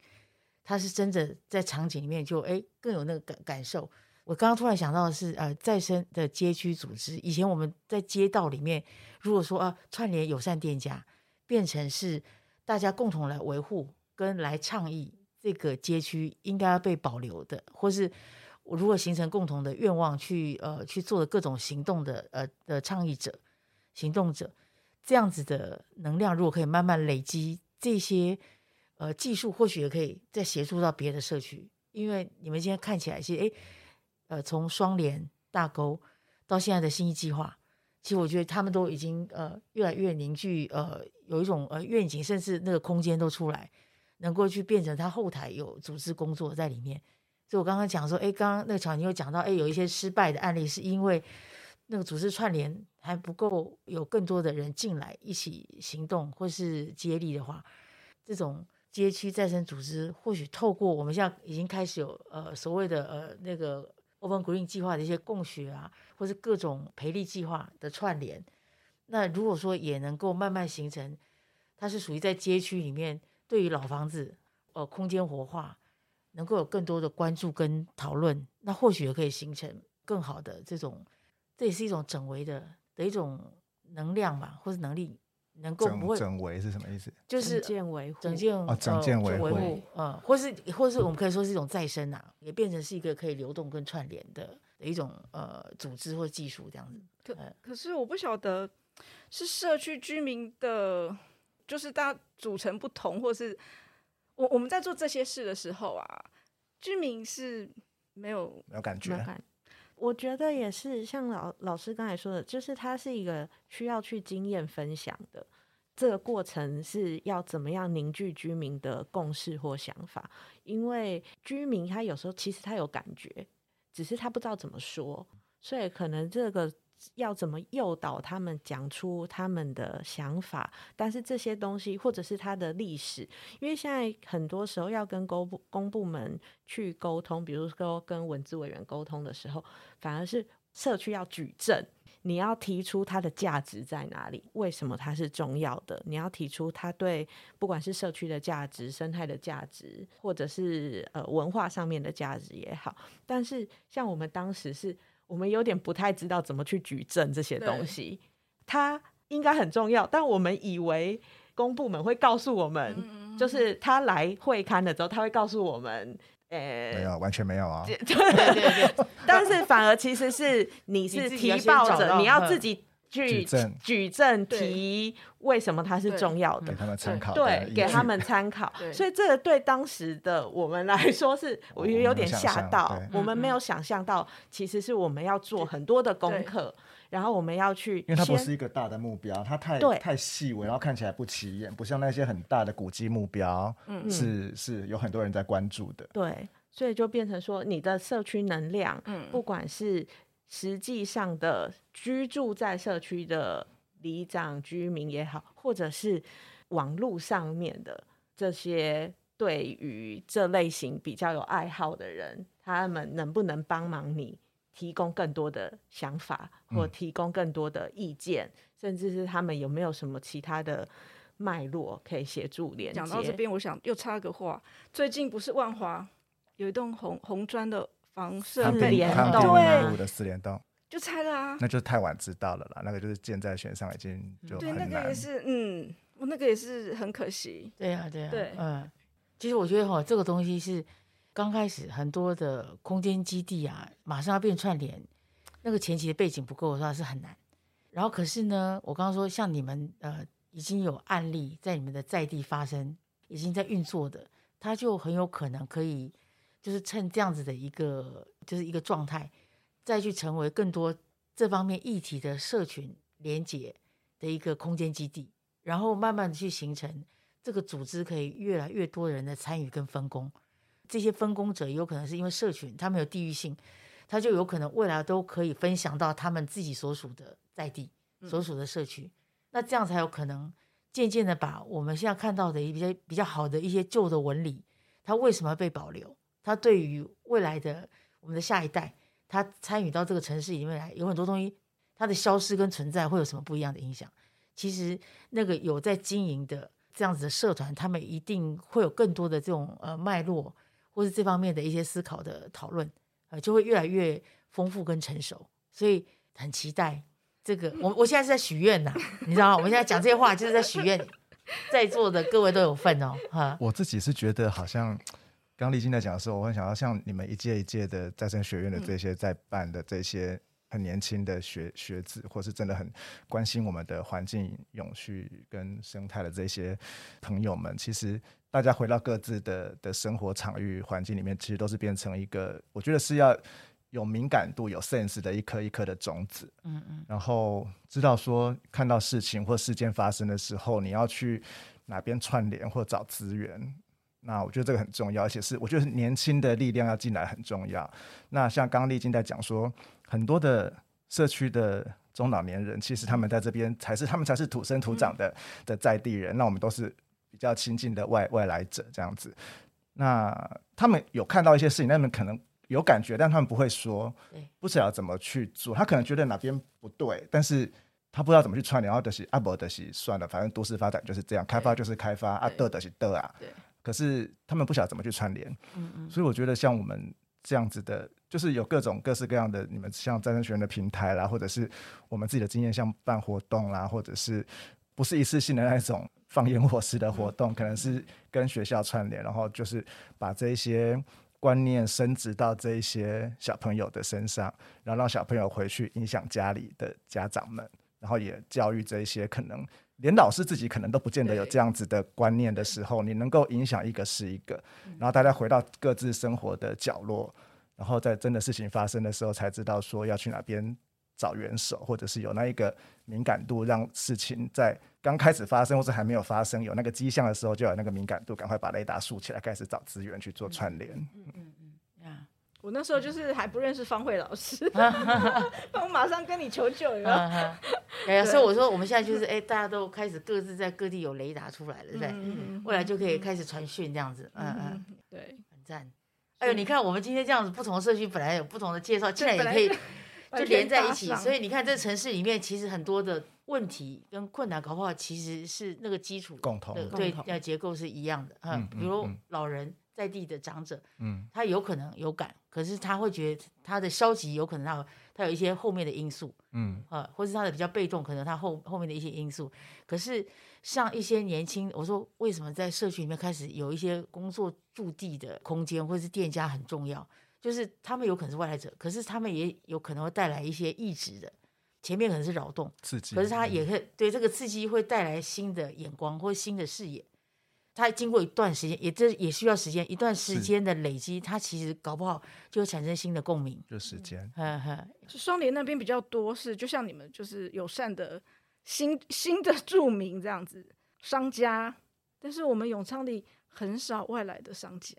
[SPEAKER 2] 它是真的在场景里面就哎更有那个感感受。我刚刚突然想到的是，呃，再生的街区组织，以前我们在街道里面，如果说啊串联友善店家，变成是大家共同来维护跟来倡议这个街区应该要被保留的，或是我如果形成共同的愿望去呃去做的各种行动的呃的倡议者、行动者，这样子的能量，如果可以慢慢累积这些呃技术，或许也可以再协助到别的社区，因为你们现在看起来是诶呃从双联大沟到现在的新一计划。其实我觉得他们都已经呃越来越凝聚，呃有一种呃愿景，甚至那个空间都出来，能够去变成他后台有组织工作在里面。所以我刚刚讲说，哎，刚刚那个巧妮有讲到，哎，有一些失败的案例，是因为那个组织串联还不够，有更多的人进来一起行动或是接力的话，这种街区再生组织，或许透过我们现在已经开始有呃所谓的呃那个 Open Green 计划的一些共学啊，或是各种培力计划的串联，那如果说也能够慢慢形成，它是属于在街区里面对于老房子呃空间活化，能够有更多的关注跟讨论，那或许也可以形成更好的这种，这也是一种整维的的一种能量吧，或是能力，能够不会
[SPEAKER 1] 整整围是什么意思？
[SPEAKER 2] 就是
[SPEAKER 6] 整件维护，
[SPEAKER 2] 整件
[SPEAKER 1] 哦整件维护
[SPEAKER 2] 维护，呃，或是或是我们可以说是一种再生啊、也变成是一个可以流动跟串联的的一种呃组织或技术这样子。
[SPEAKER 5] 可
[SPEAKER 2] 呃
[SPEAKER 5] 可是我不晓得是社区居民的，就是大家组成不同，或是我我们在做这些事的时候啊，居民是没有
[SPEAKER 1] 没有感觉
[SPEAKER 6] 没有，感我觉得也是像老老师刚才说的，就是它是一个需要去经验分享的。这个过程是要怎么样凝聚居民的共识或想法？因为居民他有时候其实他有感觉，只是他不知道怎么说，所以可能这个要怎么诱导他们讲出他们的想法，但是这些东西或者是他的历史，因为现在很多时候要跟公部公部门去沟通，比如说跟文字委员沟通的时候，反而是社区要举证，你要提出它的价值在哪里，为什么它是重要的，你要提出它对不管是社区的价值、生态的价值，或者是呃文化上面的价值也好。但是像我们当时是，我们有点不太知道怎么去举证这些东西，它应该很重要，但我们以为公部门会告诉我们，
[SPEAKER 5] 嗯
[SPEAKER 6] 就是他来会刊的时候，他会告诉我们，呃、
[SPEAKER 1] 没有，完全没有啊。(laughs)
[SPEAKER 2] 对对对，(laughs)
[SPEAKER 6] 但是反而其实是你是提报者，你要
[SPEAKER 2] 嗯。
[SPEAKER 6] 自己去
[SPEAKER 1] 举证。
[SPEAKER 6] 举证
[SPEAKER 5] 对。
[SPEAKER 6] 提为什么它是重要的。
[SPEAKER 1] 给。他们参考
[SPEAKER 6] 对，给他们参考，所以这个对当时的我们来说是，我觉得有点吓到
[SPEAKER 1] 我们没有想，象
[SPEAKER 6] 我们没有想象到，其实是我们要做很多的功课，然后我们要去
[SPEAKER 1] 因为它不是一个大的目标，它太太细微，然后看起来不起眼，不像那些很大的古迹目标，
[SPEAKER 5] 嗯。
[SPEAKER 1] 是是有很多人在关注的。
[SPEAKER 6] 对，所以就变成说，你的社区能量，
[SPEAKER 5] 嗯。
[SPEAKER 6] 不管是实际上的居住在社区的里长居民也好，或者是网络上面的这些对于这类型比较有爱好的人，他们能不能帮忙你提供更多的想法，或
[SPEAKER 1] 嗯
[SPEAKER 6] 提供更多的意见，甚至是他们有没有什么其他的脉络可以协助连接？
[SPEAKER 5] 讲到这边，我想又插个话，最近不是万华有一栋红红砖的房舍
[SPEAKER 6] 是
[SPEAKER 1] 康定
[SPEAKER 5] 被
[SPEAKER 6] 联
[SPEAKER 1] 康
[SPEAKER 6] 动
[SPEAKER 1] 定
[SPEAKER 5] 啊
[SPEAKER 1] 路的四联动，
[SPEAKER 5] 就拆了啊。
[SPEAKER 1] 那就是太晚知道了啦。那个就是箭在弦上，已经就
[SPEAKER 5] 对，
[SPEAKER 1] 很难
[SPEAKER 5] 那个也。是，嗯，我那个也是很可惜。
[SPEAKER 2] 对呀、对呀、
[SPEAKER 5] 对
[SPEAKER 2] 嗯，其实我觉得哈，这个东西是刚开始很多的空间基地啊，马上要变串联，那个前期的背景不够的话是很难。然后可是呢，我刚刚说像你们呃已经有案例在你们的在地发生，已经在运作的，它就很有可能可以就是趁这样子的一个就是一个状态，再去成为更多这方面议题的社群连接的一个空间基地，然后慢慢的去形成这个组织可以越来越多人的参与跟分工。这些分工者有可能是因为社群，他们有地域性，他就有可能未来都可以分享到他们自己所属的在地、所属的社区。那这样才有可能渐渐的把我们现在看到的一些比较好的一些旧的纹理，它为什么被保留？它对于未来的我们的下一代，他参与到这个城市里面来，有很多东西，它的消失跟存在会有什么不一样的影响？其实那个有在经营的这样子的社团，他们一定会有更多的这种呃脉络，或是这方面的一些思考的讨论，呃，就会越来越丰富跟成熟。所以很期待这个。我我现在是在许愿呐，你知道吗？我们现在讲这些话就是在许愿，在座的各位都有份哦，哈。
[SPEAKER 1] 我自己是觉得好像。刚丽晶在讲的时候，我很想要像你们一届一届的再生学院的这些在办的这些很年轻的学学子，或是真的很关心我们的环境永续跟生态的这些朋友们，其实大家回到各自的的生活场域环境里面，其实都是变成一个，我觉得是要有敏感度、有 sense 的一颗一颗的种子。
[SPEAKER 2] 嗯嗯，
[SPEAKER 1] 然后知道说看到事情或事件发生的时候，你要去哪边串联或找资源。那我觉得这个很重要，而且是我觉得年轻的力量要进来很重要。那像刚刚丽晶在讲说，很多的社区的中老年人，其实他们在这边才是他们才是土生土长的、的在地人。那我们都是比较亲近的外外来者这样子。那他们有看到一些事情，他们可能有感觉，但他们不会说，不知道怎么去做。他可能觉得哪边不对，但是他不知道怎么去串联，然后就是啊不的是算了，反正都市发展就是这样，开发就是开发啊，
[SPEAKER 5] 对
[SPEAKER 1] 得的是得啊。
[SPEAKER 5] 对。
[SPEAKER 1] 可是他们不晓得怎么去串联，
[SPEAKER 2] 嗯嗯，
[SPEAKER 1] 所以我觉得像我们这样子的，就是有各种各式各样的，你们像战争学院的平台啦，或者是我们自己的经验，像办活动啦，或者是不是一次性的那种 (laughs) 放烟火式的活动，可能是跟学校串联，然后就是把这一些观念升值到这一些小朋友的身上，然后让小朋友回去影响家里的家长们，然后也教育这一些可能。连老师自己可能都不见得有这样子的观念的时候，你能够影响一个是一个，然后大家回到各自生活的角落，然后在真的事情发生的时候，才知道说要去哪边找援手，或者是有那一个敏感度，让事情在刚开始发生或者还没有发生有那个迹象的时候，就有那个敏感度，赶快把雷达竖起来，开始找资源去做串联。
[SPEAKER 2] 呀，
[SPEAKER 5] 我那时候就是还不认识方慧老师，(laughs) 我马上跟你求救，有没有？
[SPEAKER 2] 嗯哼，哎呀，所以我说我们现在就是哎，大家都开始各自在各地有雷达出来了，对不对？
[SPEAKER 5] 嗯
[SPEAKER 2] 未来就可以开始传讯这样子，嗯嗯，
[SPEAKER 5] 对，
[SPEAKER 2] 很赞。哎呦，你看我们今天这样子，不同的社区本来有不同的介绍，竟然也可以就连在一起。所以你看，这城市里面其实很多的问题跟困难，搞不好其实是那个基础
[SPEAKER 1] 共同
[SPEAKER 2] 对结构是一样的。嗯
[SPEAKER 1] 嗯，
[SPEAKER 2] 比如
[SPEAKER 1] 嗯
[SPEAKER 2] 老人在地的长者，
[SPEAKER 1] 嗯
[SPEAKER 2] 他有可能有感，可是他会觉得他的消极有可能他他有一些后面的因素，
[SPEAKER 1] 嗯
[SPEAKER 2] 呃，或是他的比较被动，可能他后后面的一些因素。可是像一些年轻，我说为什么在社区里面开始有一些工作驻地的空间或是店家很重要，就是他们有可能是外来者，可是他们也有可能会带来一些异质的，前面可能是扰动，
[SPEAKER 1] 刺激。
[SPEAKER 2] 可是他也可以对这个刺激会带来新的眼光或新的视野。它经过一段时间，也这也需要时间，一段时间的累积，它其实搞不好就会产生新的共鸣。
[SPEAKER 1] 就时间，
[SPEAKER 2] 呵呵，
[SPEAKER 5] 是双联那边比较多是，就像你们就是友善的新新的著名这样子商家，但是我们永昌里很少外来的商家，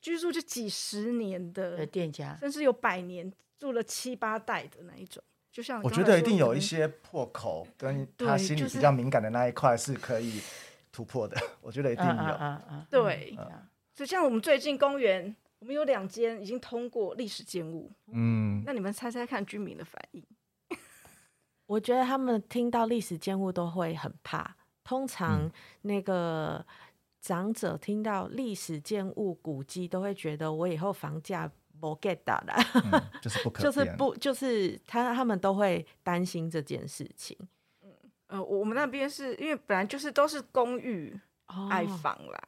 [SPEAKER 5] 居住就几十年
[SPEAKER 2] 的
[SPEAKER 5] 的，
[SPEAKER 2] 店家，
[SPEAKER 5] 甚至有百年住了七八代的那一种。就像
[SPEAKER 1] 我觉得一定有一些破口，跟他心里比较敏感的那一块是可以突破的。(laughs) 我觉得一定有。
[SPEAKER 2] 嗯嗯，
[SPEAKER 5] 对
[SPEAKER 2] 嗯
[SPEAKER 5] 就像我们最近公园，我们有两间已经通过历史建物，
[SPEAKER 1] 嗯，
[SPEAKER 5] 那你们猜猜看居民的反应？(laughs)
[SPEAKER 6] 我觉得他们听到历史建物都会很怕。通常那个长者听到历史建物古迹，都会觉得我以后房价不 get 到啦，
[SPEAKER 1] 嗯就是不可 (laughs)
[SPEAKER 6] 就是不就是他他们都会担心这件事情。
[SPEAKER 5] 呃，我我们那边是因为本来就是都是公寓
[SPEAKER 6] 哦
[SPEAKER 5] 矮房啦，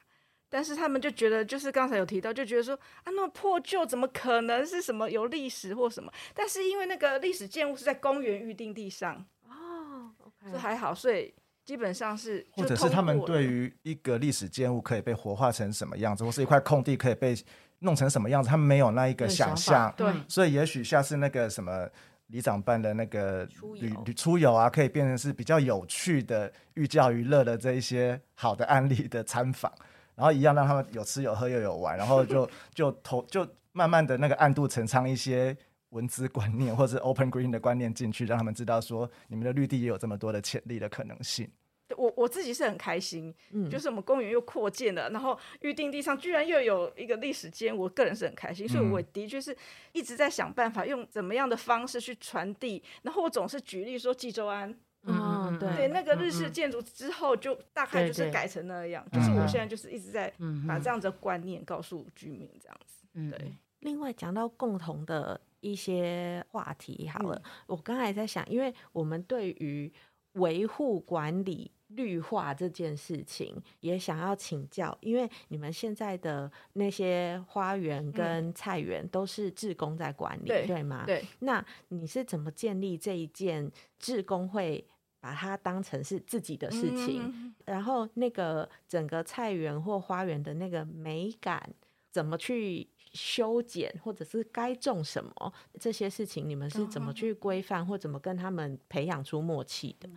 [SPEAKER 5] 但是他们就觉得，就是刚才有提到，就觉得说啊，那么破旧怎么可能是什么有历史或什么？但是因为那个历史建物是在公园预定地上，
[SPEAKER 6] 哦
[SPEAKER 5] 这
[SPEAKER 6] ，OK，
[SPEAKER 5] 还好，所以基本上是
[SPEAKER 1] 或者是他们对于一个历史建物可以被活化成什么样子，或是一块空地可以被弄成什么样子，他们没有那一个想象。
[SPEAKER 5] 对
[SPEAKER 2] 嗯
[SPEAKER 1] 所以也许下次那个什么里长办的那个旅
[SPEAKER 6] 出游
[SPEAKER 1] 旅出游啊，可以变成是比较有趣的寓教于乐的这一些好的案例的参访，(laughs) 然后一样让他们有吃有喝又有玩，然后就 (laughs) 就投就慢慢的那个暗度陈仓一些。文资观念或者是 open green 的观念进去，让他们知道说你们的绿地也有这么多的潜力的可能性。
[SPEAKER 5] 我我自己是很开心，
[SPEAKER 6] 嗯。
[SPEAKER 5] 就是我们公园又扩建了，然后预定地上居然又有一个历史间，我个人是很开心，所以
[SPEAKER 1] 嗯。
[SPEAKER 5] 我的确是一直在想办法用怎么样的方式去传递，然后我总是举例说济州安，
[SPEAKER 6] 嗯，对。
[SPEAKER 5] 对，那个日式
[SPEAKER 2] 嗯
[SPEAKER 5] 建筑之后就大概就是改成那样，就是我
[SPEAKER 1] 嗯。
[SPEAKER 5] 现在就是一直在
[SPEAKER 2] 嗯
[SPEAKER 5] 把这样子的观念告诉居民，这样子。
[SPEAKER 2] 嗯
[SPEAKER 5] 对，
[SPEAKER 6] 另外讲到共同的一些话题，好了，
[SPEAKER 5] 嗯。
[SPEAKER 6] 我刚才在想，因为我们对于维护管理绿化这件事情也想要请教，因为你们现在的那些花园跟菜园都是志工在管理，
[SPEAKER 5] 对
[SPEAKER 6] 吗？。
[SPEAKER 5] 对，
[SPEAKER 6] 那你是怎么建立这一件志工会把它当成是自己的事情？
[SPEAKER 5] 嗯
[SPEAKER 6] 然后那个整个菜园或花园的那个美感，怎么去修剪，或者是该种什么这些事情，你们是怎么去规范，或怎么跟他们培养出默契的？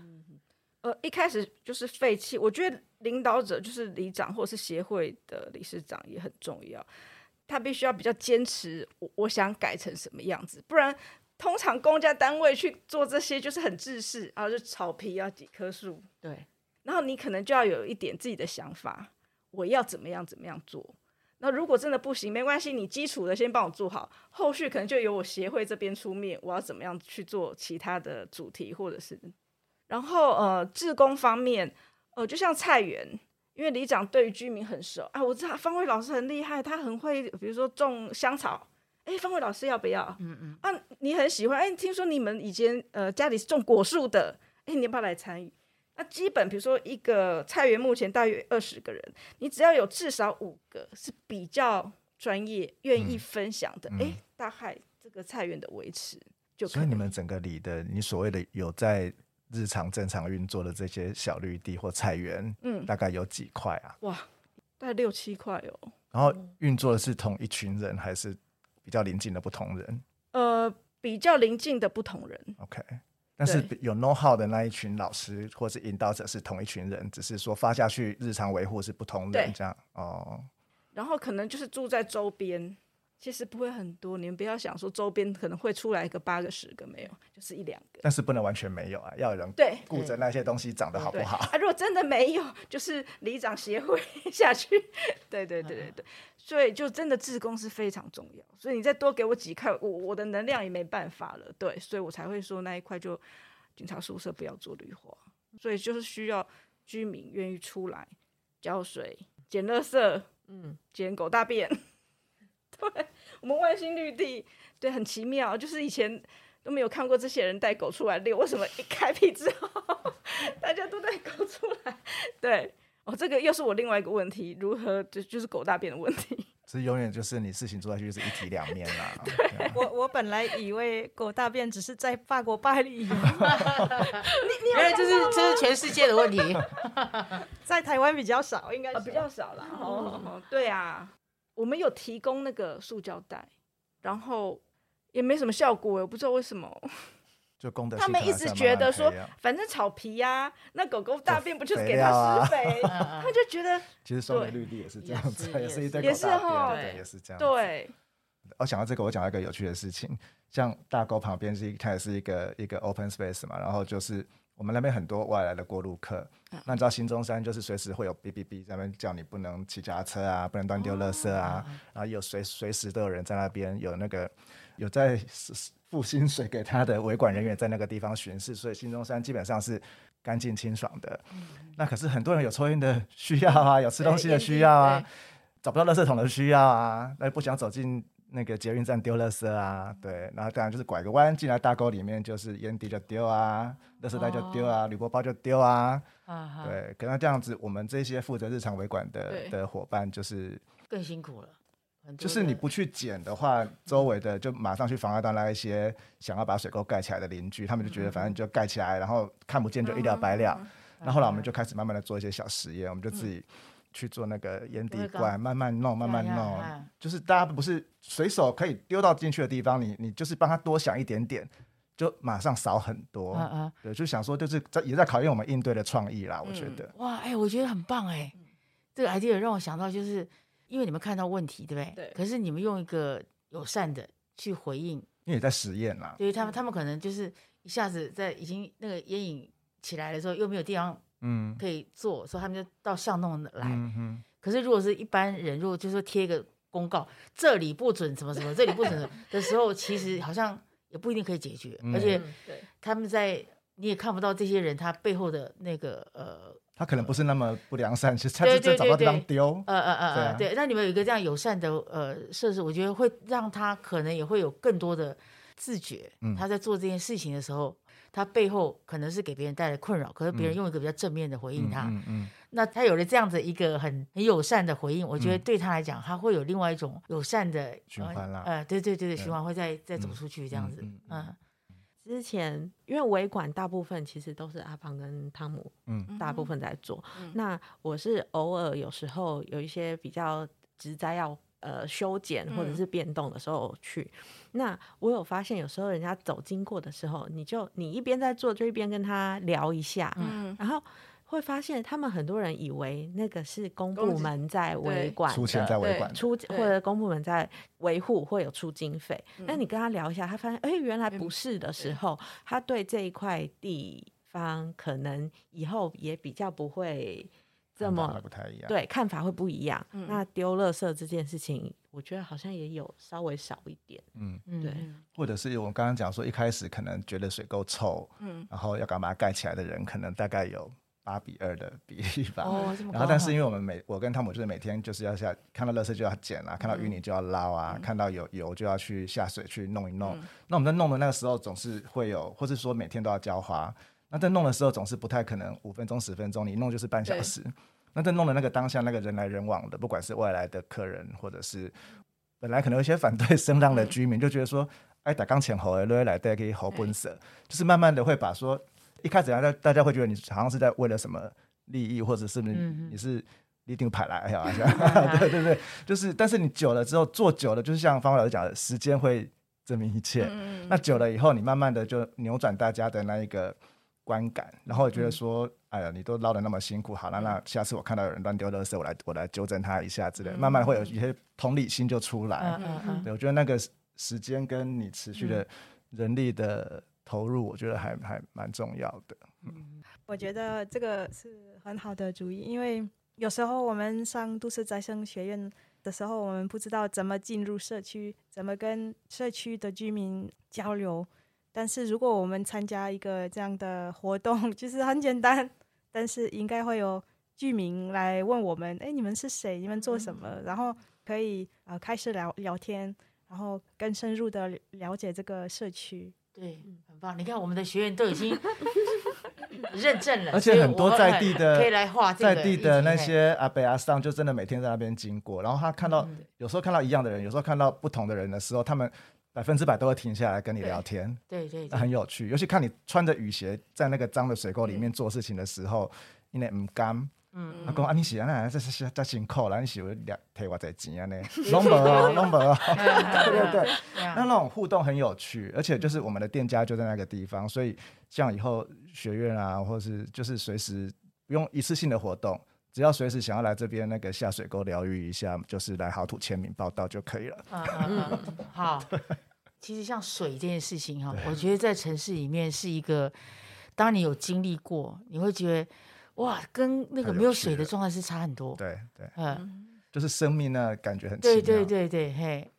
[SPEAKER 5] 呃，一开始就是废弃，我觉得领导者就是里长或者是协会的理事长也很重要，他必须要比较坚持我我想改成什么样子，不然通常公家单位去做这些就是很制式，然后就草皮要几棵树，
[SPEAKER 6] 对，
[SPEAKER 5] 然后你可能就要有一点自己的想法，我要怎么样怎么样做。那如果真的不行，没关系，你基础的先帮我做好，后续可能就由我协会这边出面，我要怎么样去做其他的主题或者是，然后呃，志工方面，呃，就像菜园，因为里长对于居民很熟啊，我知道方慧老师很厉害，他很会，比如说种香草，哎，方慧老师要不要？
[SPEAKER 2] 嗯嗯，
[SPEAKER 5] 啊，你很喜欢，哎，听说你们以前呃家里是种果树的，哎，你要不要来参与？那基本比如说一个菜园目前大约二十个人，你只要有至少五个是比较专业、愿意分享的，哎、
[SPEAKER 1] 嗯
[SPEAKER 5] 大概这个菜园的维持就可
[SPEAKER 1] 所以你们整个里的，你所谓的有在日常正常运作的这些小绿地或菜园，
[SPEAKER 5] 嗯
[SPEAKER 1] 大概有几块啊？
[SPEAKER 5] 哇，大概六七块哦。
[SPEAKER 1] 然后运作的是同一群人，还是比较邻近的不同人
[SPEAKER 5] 呃，比较邻近的不同人
[SPEAKER 1] ，？OK，但是有 know how 的那一群老师或是引导者是同一群人，只是说发下去日常维护是不同人这样哦。
[SPEAKER 5] 然后可能就是住在周边，其实不会很多。你们不要想说周边可能会出来一个八个、十个，没有，就是一两个。
[SPEAKER 1] 但是不能完全没有啊，要有人
[SPEAKER 5] 对
[SPEAKER 1] 顾着那些东西长得好不好。
[SPEAKER 5] 啊，如果真的没有，就是里长协会 (laughs) 下去。对对对对对，所以就真的自工是非常重要。所以你再多给我几块，我我的能量也没办法了。对，所以我才会说那一块就警察宿舍不要做绿化，所以就是需要居民愿意出来浇水、捡垃圾、
[SPEAKER 6] 嗯，
[SPEAKER 5] 捡狗大便。对，(laughs) 我们万兴绿地，对，很奇妙，就是以前都没有看过这些人带狗出来遛，为什么一开辟之后，(laughs) 大家都带狗出来？对，哦，这个又是我另外一个问题，如何就就是狗大便的问题。
[SPEAKER 1] 所以永远就是你事情做下去就是一体两面啦。(laughs) 对啊
[SPEAKER 4] 我我本来以为狗大便只是在法国巴黎，
[SPEAKER 2] 原来这是这是全世界的问题。
[SPEAKER 4] 在台湾比较少，应该
[SPEAKER 5] 呃，
[SPEAKER 4] 是
[SPEAKER 5] 比较少啦。哦，对啊，我们有提供那个塑胶袋，然后也没什么效果，我不知道为什么。
[SPEAKER 1] 就功德
[SPEAKER 5] 他们一直觉得说反正草皮呀、那狗狗大便不就是给它施肥？(laughs) 他就觉得
[SPEAKER 1] 其实
[SPEAKER 5] 收
[SPEAKER 1] 美绿地也是这样子，也是一堆
[SPEAKER 5] 也是
[SPEAKER 1] 狗大
[SPEAKER 5] 哈
[SPEAKER 1] 对。也是这样。，
[SPEAKER 5] 对，
[SPEAKER 1] 我想到这个，我讲到一个有趣的事情，像大沟旁边是一开始是一个一个 open space 嘛，然后就是我们那边很多外来的过路客，
[SPEAKER 5] 嗯。
[SPEAKER 1] 那你知道新中山就是随时会有哔哔哔在那边叫你不能骑脚踏车啊，不能乱丢垃圾啊，然后有随随时都有人在那边有那个有在付薪水给他的维管人员在那个地方巡视，所以新中山基本上是干净清爽的。那可是很多人有抽烟的需要啊，有吃东西的需要啊，找不到垃圾桶的需要啊，那不想走进那个捷运站丢垃圾啊，对，然后当然就是拐个弯进来大沟里面，就是烟蒂就丢啊，垃圾袋就丢啊，铝箔包就丢啊，
[SPEAKER 2] 啊，
[SPEAKER 1] 对，可能这样子，我们这些负责日常维管的的伙伴，就是
[SPEAKER 2] 更辛苦了。
[SPEAKER 1] 就是你不去捡的话，周围的就马上去妨碍到那一些想要把水沟盖起来的邻居，他们就觉得反正就盖起来，然后看不见就一了百了。那后来我们就开始慢慢的做一些小实验，我们就自己去做那个烟蒂
[SPEAKER 2] 会搞
[SPEAKER 1] 罐，慢慢弄，慢慢弄
[SPEAKER 2] 呀，
[SPEAKER 1] 就是大家不是随手可以丢到进去的地方，你你就是帮他多想一点点，就马上少很多。
[SPEAKER 2] 嗯嗯，
[SPEAKER 1] 对，就想说就是在也在考验我们应对的创意啦，我觉得。
[SPEAKER 2] 哇，哎，我觉得很棒哎，这个 idea 让我想到，就是因为你们看到问题，对不对？
[SPEAKER 5] 对
[SPEAKER 2] 可是你们用一个友善的去回应，
[SPEAKER 1] 因为也在实验啦，
[SPEAKER 2] 对于他们，他们可能就是一下子在已经那个烟瘾起来的时候，又没有地方
[SPEAKER 1] 嗯
[SPEAKER 2] 可以做，所以他们就到巷弄来。
[SPEAKER 1] 嗯哼，
[SPEAKER 2] 可是如果是一般人，如果就是说贴一个公告，这里不准什么什么，这里不准什么的时候，其实好像也不一定可以解决，
[SPEAKER 1] 嗯
[SPEAKER 2] 而且他们在你也看不到这些人他背后的那个呃
[SPEAKER 1] 他可能不是那么不良善，其实他
[SPEAKER 2] 对
[SPEAKER 1] 就真的找不到地方丢。
[SPEAKER 2] 呃呃呃
[SPEAKER 1] 对啊
[SPEAKER 2] 呃，对，那你们有一个这样友善的呃设施，我觉得会让他可能也会有更多的自觉。
[SPEAKER 1] 嗯
[SPEAKER 2] 他在做这件事情的时候，他背后可能是给别人带来困扰，可是别人
[SPEAKER 1] 嗯。
[SPEAKER 2] 用一个比较正面的回应他，
[SPEAKER 1] 嗯嗯。
[SPEAKER 2] 那他有了这样子一个很很友善的回应，我觉得
[SPEAKER 1] 嗯。
[SPEAKER 2] 对他来讲，他会有另外一种友善的
[SPEAKER 1] 循环啦
[SPEAKER 2] 呃，呃对对对对，循环会再再走
[SPEAKER 1] 嗯
[SPEAKER 2] 出去这样子，
[SPEAKER 1] 嗯嗯
[SPEAKER 2] 嗯。
[SPEAKER 6] 之前因为维管大部分其实都是阿胖跟汤姆
[SPEAKER 1] 嗯。
[SPEAKER 6] 大部分在做，
[SPEAKER 5] 嗯。
[SPEAKER 6] 那我是偶尔有时候有一些比较直栽要呃修剪或者
[SPEAKER 5] 嗯。
[SPEAKER 6] 是变动的时候去。那我有发现，有时候人家走经过的时候，你就你一边在做，就一边跟他聊一下，
[SPEAKER 5] 嗯，
[SPEAKER 6] 然后会发现他们很多人以为那个是公部门在维管
[SPEAKER 1] 出钱在维管，
[SPEAKER 6] 出或者公部门在维护会有出经费，那
[SPEAKER 5] 嗯
[SPEAKER 6] 你跟他聊一下，他发现哎、原来
[SPEAKER 5] 嗯
[SPEAKER 6] 不是的时
[SPEAKER 5] 对
[SPEAKER 6] 候，他对这一块地方可能以后也比较不会这么
[SPEAKER 1] 会不太一样。
[SPEAKER 6] 对看法会不一样。
[SPEAKER 5] 嗯
[SPEAKER 6] 那丢垃圾这件事情，我觉得好像也有稍微少一点。
[SPEAKER 1] 嗯，
[SPEAKER 6] 对
[SPEAKER 1] 或者是我们刚刚讲说，一开始可能觉得水够臭，
[SPEAKER 5] 嗯
[SPEAKER 1] 然后要赶把它盖起来的人，可能大概有八比二的比例吧。
[SPEAKER 2] 哦，
[SPEAKER 1] 然后，但是因为我们每我跟汤姆就是每天就是要下看到垃圾就要捡啊，看到淤泥就要捞啊，看到有油就要去下水去弄一弄。
[SPEAKER 5] 嗯
[SPEAKER 1] 那我们在弄的那个时候，总是会有，或是说每天都要浇花。那在弄的时候，总是不太可能五分钟、十分钟，你弄就是半小时。那在弄的那个当下，那个人来人往的，不管是外来的客人，或者是本来可能有一些反对声浪的居民，就觉得说，哎，打钢前喉的来带可以喉本色，就是慢慢的会把说，一开始大家大家会觉得你好像是在为了什么利益，或者是你、你是一定排来呀，(laughs) 对对对，就是，但是你久了之后，做久了，就是像方老师讲的，时间会证明一切。
[SPEAKER 5] 嗯
[SPEAKER 1] 那久了以后，你慢慢的就扭转大家的那一个观感，然后觉得说，哎呀，你都捞的那么辛苦，好了，那下次我看到有人乱丢垃圾，我来我来纠正他一下之类的，慢慢会有一些同理心就出来。
[SPEAKER 2] 嗯嗯嗯
[SPEAKER 1] 对，我觉得那个时时间跟你持续的人力的投入，我觉得还还蛮重要的。
[SPEAKER 4] 嗯我觉得这个是很好的主意，因为有时候我们上都市再生学院的时候，我们不知道怎么进入社区，怎么跟社区的居民交流。但是如果我们参加一个这样的活动，(laughs) 就是很简单，但是应该会有居民来问我们：“哎，你们是谁？你们做什么？”然后可以呃开始聊聊天，然后更深入的了解这个社区。
[SPEAKER 2] 对，很棒。你看我们的学员都已经 (laughs) 认证了，
[SPEAKER 1] 而且很多在地的
[SPEAKER 2] 可以来画这个
[SPEAKER 1] 在地的那些阿伯阿桑，就真的每天在那边经过，然后他看到、
[SPEAKER 2] 嗯
[SPEAKER 1] 有时候看到一样的人，有时候看到不同的人的时候，他们百分之百都会停下来跟你聊天，那
[SPEAKER 2] 对对对
[SPEAKER 1] 很有趣。尤其看你穿着雨鞋在那个脏的水沟里面做事情的时候，因为唔甘。
[SPEAKER 2] 嗯
[SPEAKER 1] 他讲啊，你是安那，这是这辛苦啦，你是有两提我在钱 (laughs) 啊呢，拢无哦，拢无哦。对对对，那那种互动很有趣，而且就是我们的店家就在那个地方，所以像以后学院啊，或是就是随时不用一次性的活动，只要随时想要来这边那个下水沟疗愈一下，就是来好土签名报道就可以了。
[SPEAKER 2] 嗯嗯嗯，好。其实像水这件事情哈，我觉得在城市里面是一个，当你有经历过，你会觉得哇，跟那个没有水的状态是差很多。
[SPEAKER 1] 对对，
[SPEAKER 2] 嗯，
[SPEAKER 1] 就是生命那感觉很奇
[SPEAKER 2] 对对。对对，嘿。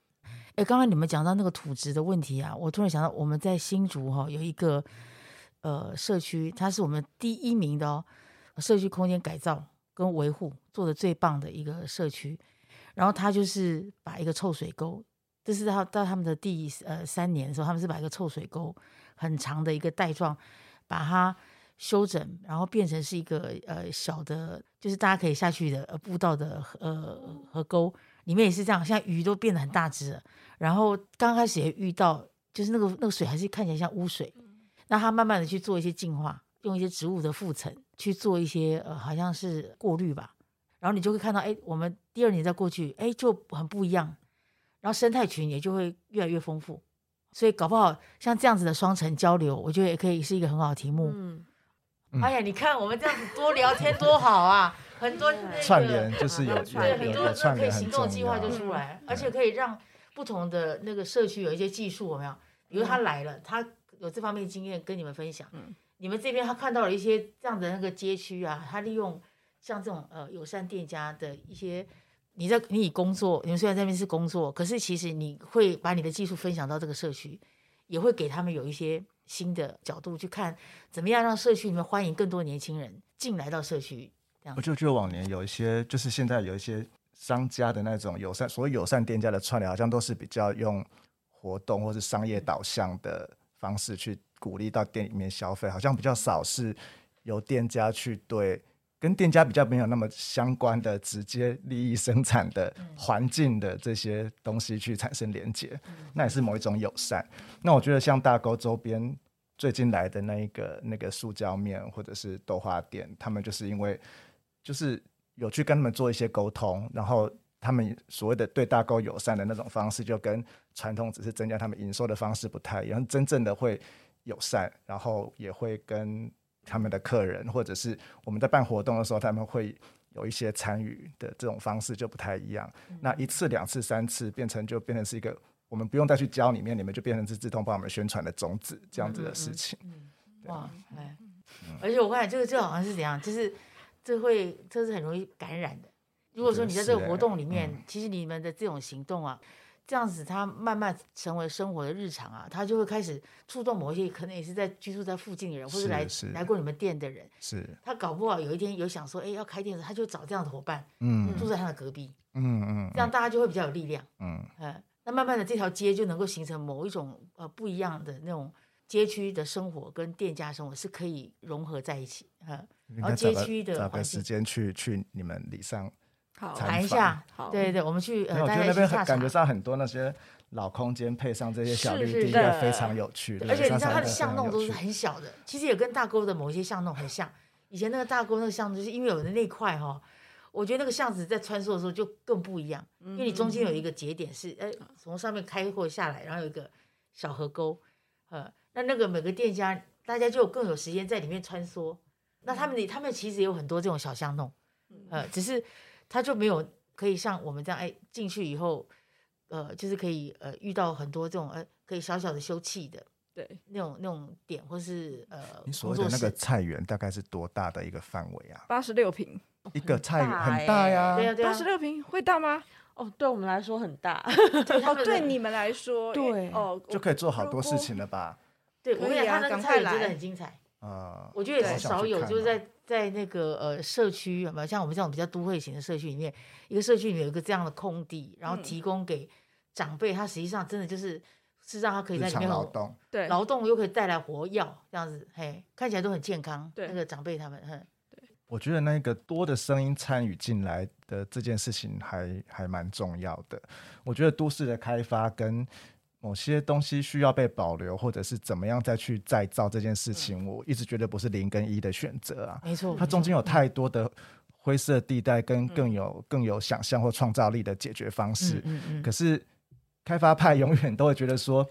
[SPEAKER 2] 哎，刚刚你们讲到那个土质的问题啊，我突然想到我们在新竹哈、有一个呃社区，它是我们第一名的哦，社区空间改造跟维护做的最棒的一个社区。然后他就是把一个臭水沟，这是到到他们的第呃三年的时候，他们是把一个臭水沟很长的一个带状，把它修整，然后变成是一个呃小的，就是大家可以下去的呃步道的呃河沟，里面也是这样，现在鱼都变得很大只了。然后刚开始也遇到，就是那个那个水还是看起来像污水，那他慢慢的去做一些净化，用一些植物的覆层去做一些呃好像是过滤吧，然后你就会看到，哎，我们第二年再过去，哎就很不一样，然后生态群也就会越来越丰富。所以搞不好像这样子的双层交流，我觉得也可以是一个很好的题目。
[SPEAKER 6] 嗯，
[SPEAKER 1] 嗯
[SPEAKER 2] 哎呀，你看我们这样子多聊天多好啊，很多那个
[SPEAKER 1] 串联就是有有
[SPEAKER 2] 对，很
[SPEAKER 1] 有
[SPEAKER 2] 多那可以行动计划就。出来，而且可以让不同的那个社区有一些技术，有没有？比如他来了，他有这方面经验跟你们分享。
[SPEAKER 5] 嗯
[SPEAKER 2] 你们这边他看到了一些这样的那个街区啊，他利用像这种呃友善店家的一些，你在你以工作，你们虽然在那边是工作，可是其实你会把你的技术分享到这个社区，也会给他们有一些新的角度去看，怎么样让社区里面欢迎更多年轻人进来到社区。
[SPEAKER 1] 我就觉得往年有一些，就是现在有一些商家的那种友善，所谓友善店家的串联，好像都是比较用活动或是商业导向的方式去鼓励到店里面消费，好像比较少是由店家去对跟店家比较没有那么相关的直接利益生产的环境的这些东西去产生连接，那也是某一种友善。那我觉得像大沟周边最近来的那一个那个塑胶面或者是豆花店，他们就是因为就是有去跟他们做一些沟通，然后他们所谓的对大沟友善的那种方式，就跟传统只是增加他们营收的方式不太一样，真正的会友善，然后也会跟他们的客人或者是我们在办活动的时候，他们会有一些参与的这种方式就不太一样。那一次、两次、三次变成就变成是一个。我们不用再去教里面，你们就变成是自动帮我们宣传的种子这样子的事情。
[SPEAKER 2] 哇，哎，而且我发现这个这好像是怎样，就是这会这是很容易感染的。如果说你在这个活动里面，其实你们的这种行动啊，这样子他慢慢成为生活的日常啊，他就会开始触动某一些可能也是在居住在附近的人，或者来来过你们店的人，
[SPEAKER 1] 是，
[SPEAKER 2] 他搞不好有一天有想说，哎，要开店的时候，他就找这样的伙伴
[SPEAKER 1] 嗯。
[SPEAKER 2] 住在他的隔壁，
[SPEAKER 1] 嗯嗯，
[SPEAKER 2] 这样大家就会比较有力量。
[SPEAKER 1] 嗯。
[SPEAKER 2] 嗯，那慢慢的这条街就能够形成某一种呃不一样的那种街区的生活跟店家生活是可以融合在一起，嗯，然后街区的
[SPEAKER 1] 找个时间去去你们里上，
[SPEAKER 5] 好，
[SPEAKER 2] 谈一下，
[SPEAKER 5] 好
[SPEAKER 2] 对对对，我们去呃，
[SPEAKER 1] 我
[SPEAKER 2] 大
[SPEAKER 1] 觉得那边。感觉上很多那些老空间配上这些小绿地，应该非常有趣。
[SPEAKER 2] 而且你知道它的巷弄都是很小的，其实也跟大沟的某一些巷弄很像。以前那个大沟那个巷子，就是因为有的那块哈、我觉得那个巷子在穿梭的时候就更不一样，因为你中间有一个节点是，哎，从上面开阔下来，然后有一个小河沟，呃，那那个每个店家大家就更有时间在里面穿梭。那他们的他们其实也有很多这种小巷弄，呃，只是他就没有可以像我们这样，哎，进去以后，呃，就是可以呃遇到很多这种呃可以小小的休憩的
[SPEAKER 5] 对，
[SPEAKER 2] 那种那种点，或是呃
[SPEAKER 1] 你所谓的那个。菜园大概是多大的一个范围啊？
[SPEAKER 5] 八十六平，
[SPEAKER 1] 一个菜园很大
[SPEAKER 6] 欸
[SPEAKER 1] 呀，
[SPEAKER 2] 对呀对呀
[SPEAKER 5] 八十，六平会大吗？
[SPEAKER 6] 哦，对我们来说很大，(laughs)
[SPEAKER 5] 哦，
[SPEAKER 2] 对
[SPEAKER 5] 你们来说，
[SPEAKER 6] 对
[SPEAKER 5] 哦，
[SPEAKER 1] 就可以做好多事情了吧？
[SPEAKER 2] 对我跟你讲，他那个菜园真的很精彩。
[SPEAKER 1] 啊，
[SPEAKER 2] 我觉得也是少有，就是在在那个呃社区有没有像我们这种比较都会型的社区里面，一个社区里面有一个这样的空地，然后
[SPEAKER 5] 嗯
[SPEAKER 2] 提供给长辈，他实际上真的就是是让他可以在里面
[SPEAKER 1] 劳动。
[SPEAKER 5] 对，
[SPEAKER 2] 劳动又可以带来活药，这样子，嘿，看起来都很健康。
[SPEAKER 5] 对
[SPEAKER 2] 那个长辈他们，哼，
[SPEAKER 1] 我觉得那个多的声音参与进来的这件事情还还蛮重要的。我觉得都市的开发跟某些东西需要被保留，或者是怎么样再去再造这件事情，我一直觉得不是零跟一的选择啊。
[SPEAKER 2] 没错，
[SPEAKER 1] 它中间有太多的灰色地带，跟
[SPEAKER 2] 嗯。
[SPEAKER 1] 更有更有想象或创造力的解决方式。
[SPEAKER 2] 嗯嗯
[SPEAKER 1] 可是开发派永远都会觉得说，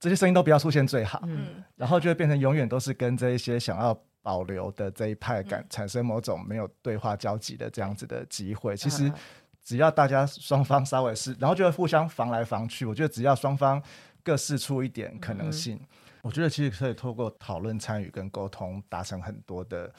[SPEAKER 1] 这些声音都不要出现最好，
[SPEAKER 2] 嗯。
[SPEAKER 5] 嗯，
[SPEAKER 1] 然后就会变成永远都是跟这一些想要保留的这一派
[SPEAKER 2] 嗯。
[SPEAKER 1] 感产生某种没有对话交集的这样子的机会。其实
[SPEAKER 2] 嗯
[SPEAKER 1] 只要大家双方稍微是，然后就会互相防来防去。我觉得只要双方各试出一点可能性，我觉得其实可以透过讨论、参与跟沟通，达成很多的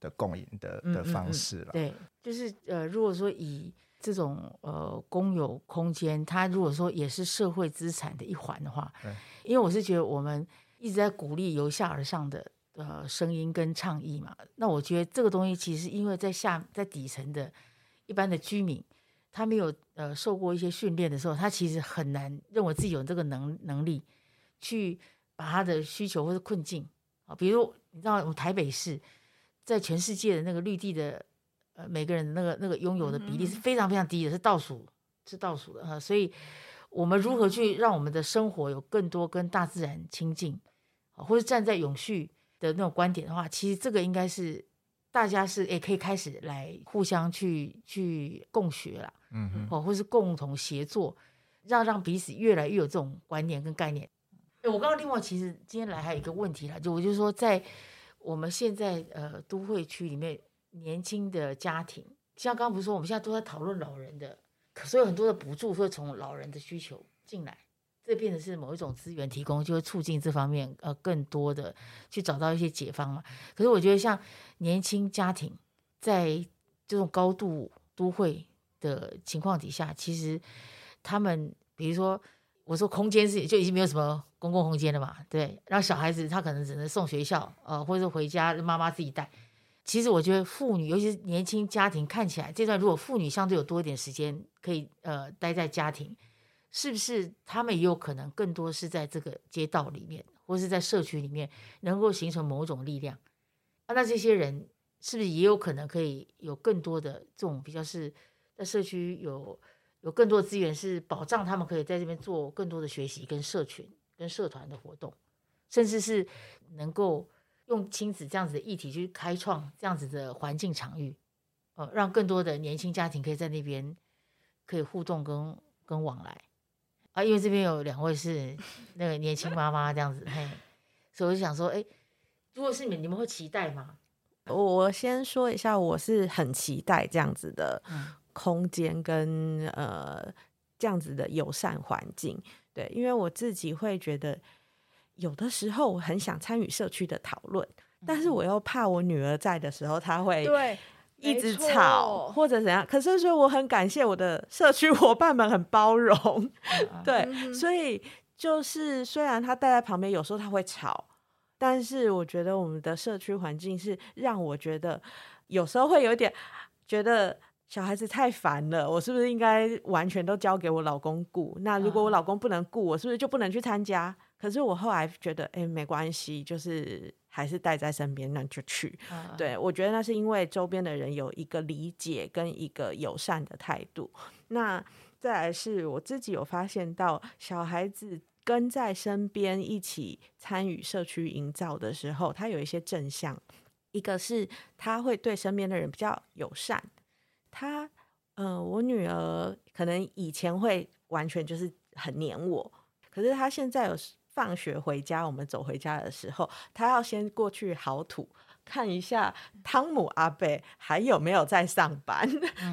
[SPEAKER 1] 的共赢的的方式了。
[SPEAKER 2] 对，就是呃，如果说以这种呃公有空间，它如果说也是社会资产的一环的话
[SPEAKER 1] 对，
[SPEAKER 2] 因为我是觉得我们一直在鼓励由下而上的呃声音跟倡议嘛，那我觉得这个东西其实因为在下在底层的一般的居民，他没有呃受过一些训练的时候，他其实很难认为自己有这个能能力去把他的需求或者困境啊，比如你知道我们台北市在全世界的那个绿地的呃每个人的那个那个拥有的比例是非常非常低的，是倒数是倒数的哈、所以我们如何去让我们的生活有更多跟大自然亲近，啊或者站在永续的那种观点的话，其实这个应该是大家是也可以开始来互相去去共学了，
[SPEAKER 1] 嗯哼，
[SPEAKER 2] 哦，或是共同协作，让让彼此越来越有这种观念跟概念。诶我刚刚另外其实今天来还有一个问题啦，就我就说在我们现在呃都会区里面年轻的家庭，像刚刚不是说我们现在都在讨论老人的，可所以很多的补助会从老人的需求进来，这变成是某一种资源提供，就会促进这方面呃更多的去找到一些解方嘛。可是我觉得像年轻家庭在这种高度都会的情况底下，其实他们比如说我说空间是就已经没有什么公共空间了嘛，对，让小孩子他可能只能送学校，呃，或者是回家妈妈自己带。其实我觉得妇女，尤其是年轻家庭，看起来这段如果妇女相对有多一点时间可以呃待在家庭，是不是他们也有可能更多是在这个街道里面，或是在社区里面，能够形成某种力量？啊，那这些人是不是也有可能可以有更多的这种比较是在社区有有更多资源，是保障他们可以在这边做更多的学习、跟社群、跟社团的活动，甚至是能够用亲子这样子的议题去开创这样子的环境场域，呃，让更多的年轻家庭可以在那边可以互动跟跟往来啊，因为这边有两位是 (laughs) 那个年轻妈妈这样子，嘿，所以我就想说，哎，如果是你们，你们会期待吗？
[SPEAKER 6] 我先说一下，我是很期待这样子的
[SPEAKER 2] 嗯
[SPEAKER 6] 空间跟呃这样子的友善环境，对，因为我自己会觉得有的时候我很想参与社区的讨论，但是我又怕我女儿在的时候，她会
[SPEAKER 5] 对，
[SPEAKER 6] 一直吵或者怎样。可是说我很感谢我的社区 (laughs) 伙伴们很包容，
[SPEAKER 2] 嗯 (laughs)
[SPEAKER 6] 对，
[SPEAKER 5] 嗯
[SPEAKER 6] 所以就是虽然他待在旁边，有时候他会吵，但是我觉得我们的社区环境是让我觉得有时候会有点觉得。小孩子太烦了，我是不是应该完全都交给我老公顾？那如果我
[SPEAKER 2] 啊
[SPEAKER 6] 老公不能顾，我是不是就不能去参加？可是我后来觉得，哎、没关系，就是还是带在身边，那就去。
[SPEAKER 2] 啊
[SPEAKER 6] 对，我觉得那是因为周边的人有一个理解跟一个友善的态度。那再来是我自己有发现到，小孩子跟在身边一起参与社区营造的时候，他有一些正向，一个是他会对身边的人比较友善。他，呃，我女儿可能以前会完全就是很黏我，可是她现在有时放学回家，我们走回家的时候，他要先过去好土看一下汤姆阿贝还有没有在上班，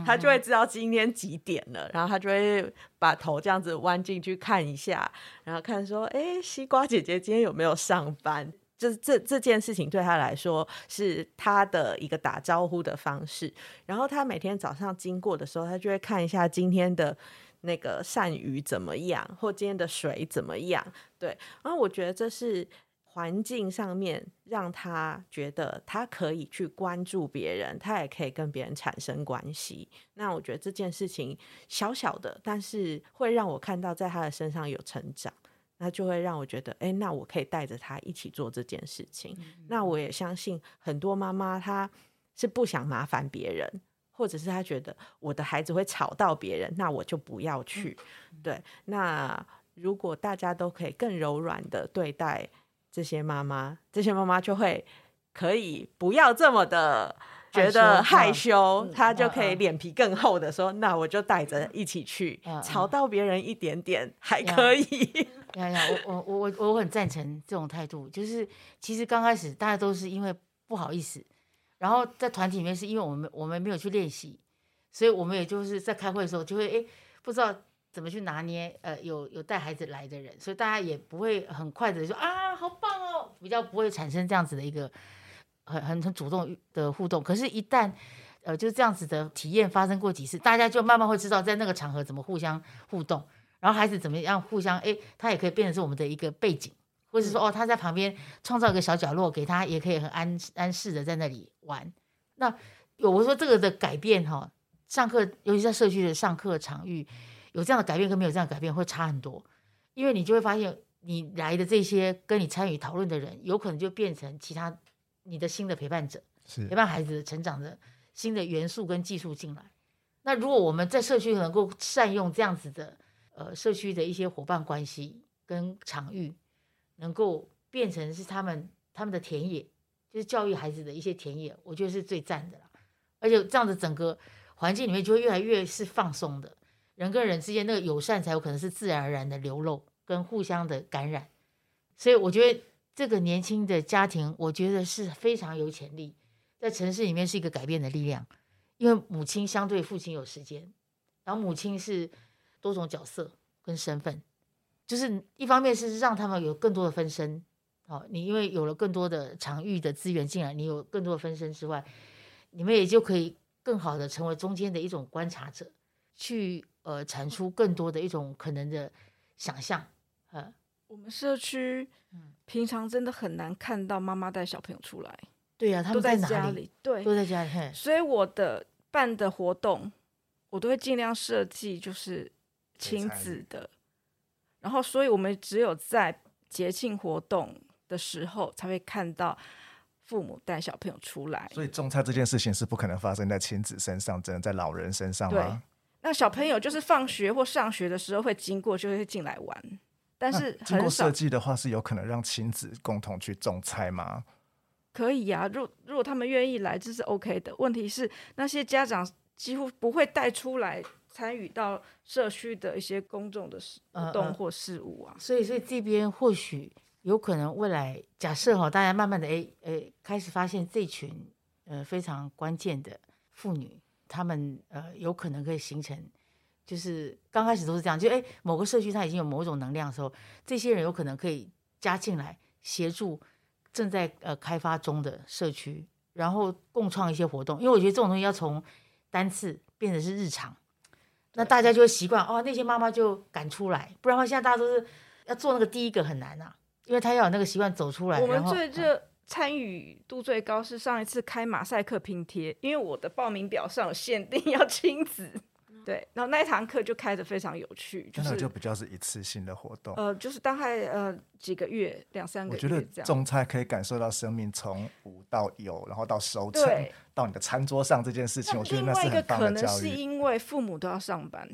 [SPEAKER 6] 他就会知道今天几点了，然后他就会把头这样子弯进去看一下，然后看说，哎，西瓜姐姐今天有没有上班？就是这这件事情对他来说是他的一个打招呼的方式，然后他每天早上经过的时候，他就会看一下今天的那个鳝鱼怎么样，或今天的水怎么样。对，然后我觉得这是环境上面让他觉得他可以去关注别人，他也可以跟别人产生关系。那我觉得这件事情小小的，但是会让我看到在他的身上有成长。那就会让我觉得，哎，那我可以带着他一起做这件事情。那我也相信很多妈妈她是不想麻烦别人，或者是他觉得我的孩子会吵到别人，那我就不要去。对，那如果大家都可以更柔软的对待这些妈妈，这些妈妈就会可以不要这么的。觉得害羞，他就可以脸皮更厚的说：“那我就带着一起去，吵到别人一点点还可以。”
[SPEAKER 2] 呀呀，我我我我我很赞成这种态度。就是其实刚开始大家都是因为不好意思，然后在团体里面是因为我们我们没有去练习，所以我们也就是在开会的时候就会哎不知道怎么去拿捏呃有有带孩子来的人，所以大家也不会很快的说啊好棒哦，比较不会产生这样子的一个。很很很主动的互动，可是，一旦呃，就这样子的体验发生过几次，大家就慢慢会知道在那个场合怎么互相互动，然后孩子怎么样互相，哎，他也可以变成是我们的一个背景，或者说，哦，他在旁边创造一个小角落给他，也可以很安安适的在那里玩。那有我说这个的改变哈，上课尤其在社区的上课场域，有这样的改变跟没有这样改变会差很多，因为你就会发现，你来的这些跟你参与讨论的人，有可能就变成其他。你的新的陪伴者，陪伴孩子成长的新的元素跟技术进来。那如果我们在社区能够善用这样子的呃社区的一些伙伴关系跟场域，能够变成是他们他们的田野，就是教育孩子的一些田野，我觉得是最赞的了。而且这样子整个环境里面就会越来越是放松的，人跟人之间那个友善才有可能是自然而然的流露跟互相的感染。所以我觉得。这个年轻的家庭，我觉得是非常有潜力，在城市里面是一个改变的力量。因为母亲相对父亲有时间，然后母亲是多种角色跟身份，就是一方面是让他们有更多的分身。哦，你因为有了更多的场域的资源进来，你有更多的分身之外，你们也就可以更好的成为中间的一种观察者，去呃产出更多的一种可能的想象。呃，
[SPEAKER 5] 我们社区。平常真的很难看到妈妈带小朋友出来，
[SPEAKER 2] 对呀，他们
[SPEAKER 5] 在
[SPEAKER 2] 家
[SPEAKER 5] 里，对，
[SPEAKER 2] 都在家里。
[SPEAKER 5] 所以我的办的活动，我都会尽量设计就是亲子的，然后，所以我们只有在节庆活动的时候才会看到父母带小朋友出来。
[SPEAKER 1] 所以种菜这件事情是不可能发生在亲子身上，只能在老人身上吗？
[SPEAKER 5] 那小朋友就是放学或上学的时候会经过，就会进来玩。但是
[SPEAKER 1] 经过设计的话，是有可能让亲子共同去种菜吗？
[SPEAKER 5] 可以呀，如如果他们愿意来，这是 OK 的。问题是那些家长几乎不会带出来参与到社区的一些公众的活动或事务啊。
[SPEAKER 2] 所以，所以这边或许有可能未来假设哈，大家慢慢的诶诶开始发现这群呃非常关键的妇女，她们呃有可能可以形成。就是刚开始都是这样，就哎，某个社区它已经有某种能量的时候，这些人有可能可以加进来协助正在呃开发中的社区，然后共创一些活动。因为我觉得这种东西要从单次变成是日常，那大家就会习惯哦。那些妈妈就赶出来，不然的话现在大家都是要做那个第一个很难啊，因为他要有那个习惯走出来。
[SPEAKER 5] 我们最热参与度最高是上一次开马赛克拼贴，因为我的报名表上有限定要亲子。对，然后那一堂课就开的非常有趣，就是
[SPEAKER 1] 就比较是一次性的活动，
[SPEAKER 5] 呃，就是大概呃几个月，两三个月
[SPEAKER 1] 我觉得种菜可以感受到生命从无到有，然后到收成，到你的餐桌上这件事情，我觉得那是很棒的。
[SPEAKER 5] 可能是因为父母都要上班，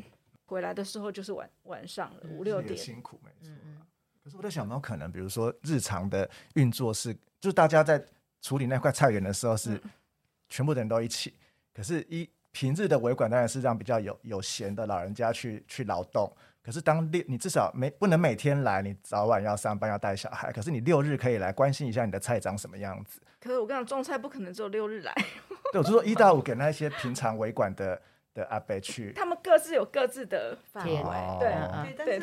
[SPEAKER 5] 回来的时候就是晚晚上了，五六点，
[SPEAKER 1] 辛苦没错。可是我在想，有没有可能，比如说日常的运作是，就是大家在处理那块菜园的时候是全部的人都一起，可是一。平日的维管当然是让比较有有闲的老人家去去劳动，可是当六你至少没不能每天来，你早晚要上班要带小孩，可是你六日可以来关心一下你的菜长什么样子。
[SPEAKER 5] 可是我跟你讲，种菜不可能只有六日来。(laughs)
[SPEAKER 1] 对，我就说一到五给那些平常维管的的阿伯去。
[SPEAKER 5] 他们各自有各自的范围，
[SPEAKER 4] 对啊，但是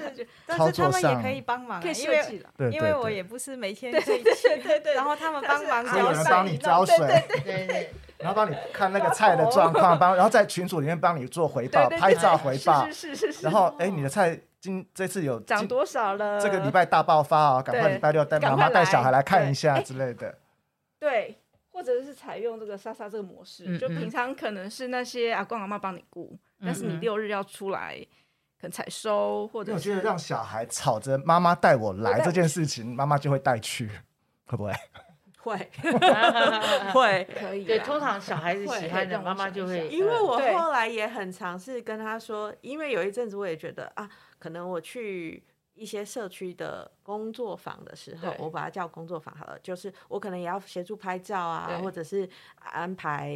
[SPEAKER 4] 但是他们也可以帮忙，
[SPEAKER 5] 可以设计
[SPEAKER 4] 了，因为我也不是每天去，对对，然后他们帮忙
[SPEAKER 1] 浇水，帮你浇水，
[SPEAKER 2] 对对。
[SPEAKER 1] 然后帮你看那个菜的状况，(laughs) 帮然后在群组里面帮你做回报，拍照回报。
[SPEAKER 5] 是是是。
[SPEAKER 1] 然后哎，你的菜今这次有
[SPEAKER 5] 涨多少了？
[SPEAKER 1] 这个礼拜大爆发啊！赶快礼拜六带妈妈带小孩来看一下之类的。
[SPEAKER 5] 对，或者是采用这个莎莎这个模式，就平常可能是那些阿公阿妈帮你顾，但是你六日要出来可能采收，或者
[SPEAKER 1] 我觉得让小孩吵着妈妈带我来这件事情，妈妈就会带去，会不会？(laughs)
[SPEAKER 6] 会 (laughs) 会，
[SPEAKER 5] 可以对
[SPEAKER 2] 通常小孩子喜欢的，妈妈就会，
[SPEAKER 6] 因为我后来也很尝试跟他说，因为有一阵子我也觉得啊，可能我去一些社区的工作坊的时候，我把它叫工作坊好了，就是我可能也要协助拍照啊，或者是安排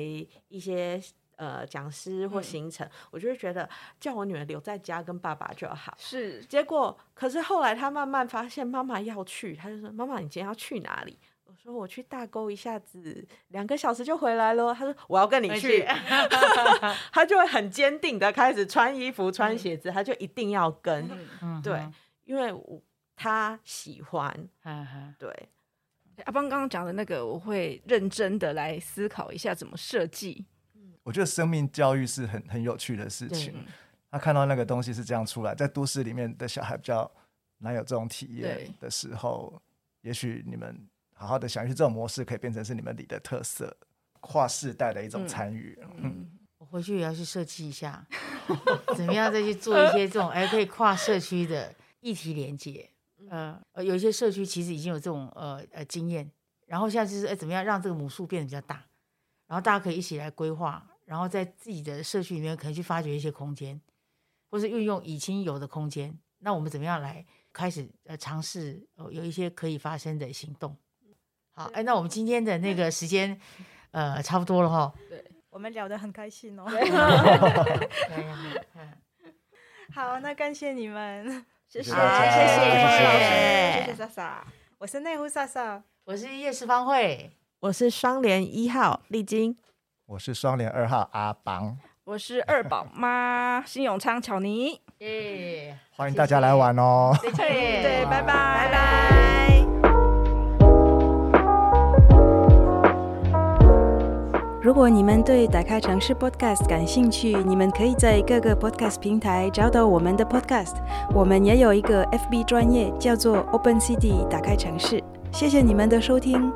[SPEAKER 6] 一些。呃，讲师或
[SPEAKER 5] 嗯
[SPEAKER 6] 行程，我就会觉得叫我女儿留在家跟爸爸就好。
[SPEAKER 5] 是
[SPEAKER 6] 结果，可是后来他慢慢发现妈妈要去，他就说：“妈妈，你今天要去哪里？”我说：“我去大沟一下子，两个小时就回来了。”他说：“我要跟你去。(laughs) ”他就会很坚定的开始穿衣服、穿鞋子，他就一定要跟。
[SPEAKER 2] 嗯
[SPEAKER 6] 对，因为我他喜欢。(laughs) 对，
[SPEAKER 5] 阿邦刚刚讲的那个，我会认真的来思考一下怎么设计。
[SPEAKER 1] 我觉得生命教育是很很有趣的事情。他看到那个东西是这样出来，在都市里面的小孩比较难有这种体验的时候，也许你们好好的想，也许这种模式可以变成是你们里的特色，跨世代的一种
[SPEAKER 5] 嗯
[SPEAKER 1] 参与。嗯，
[SPEAKER 5] 嗯，
[SPEAKER 2] 我回去也要去设计一下，(laughs) 怎么样再去做一些这种哎可以跨社区的议题连接。呃呃，有一些社区其实已经有这种呃呃经验，然后现在就是哎怎么样让这个母数变得比较大，然后大家可以一起来规划，然后在自己的社区里面可能去发掘一些空间，或是运用已经有的空间。那我们怎么样来开始呃尝试呃有一些可以发生的行动？好，哎，那我们今天的那个时间 (laughs) 呃差不多了哈。
[SPEAKER 4] 对我们聊得很开心哦。(laughs) 好，那感谢你们，(laughs)
[SPEAKER 5] 谢谢，
[SPEAKER 1] 谢
[SPEAKER 5] 谢谢
[SPEAKER 2] 谢谢
[SPEAKER 5] 老师，谢谢莎莎。
[SPEAKER 4] 我是内湖莎莎。
[SPEAKER 2] 我是叶世芳慧，
[SPEAKER 6] 我是双联一号丽晶，
[SPEAKER 1] 我是双联二号阿邦，
[SPEAKER 5] 我是二宝妈新永昌巧妮，
[SPEAKER 2] 耶，
[SPEAKER 1] 欢迎大家来玩哦。
[SPEAKER 2] 再见，
[SPEAKER 5] 对，拜拜，
[SPEAKER 4] 拜拜。如果你们对打开城市 Podcast 感兴趣，你们可以在各个 Podcast 平台找到我们的 Podcast。我们也有一个 FB 专业，叫做 Open City 打开城市。谢谢你们的收听，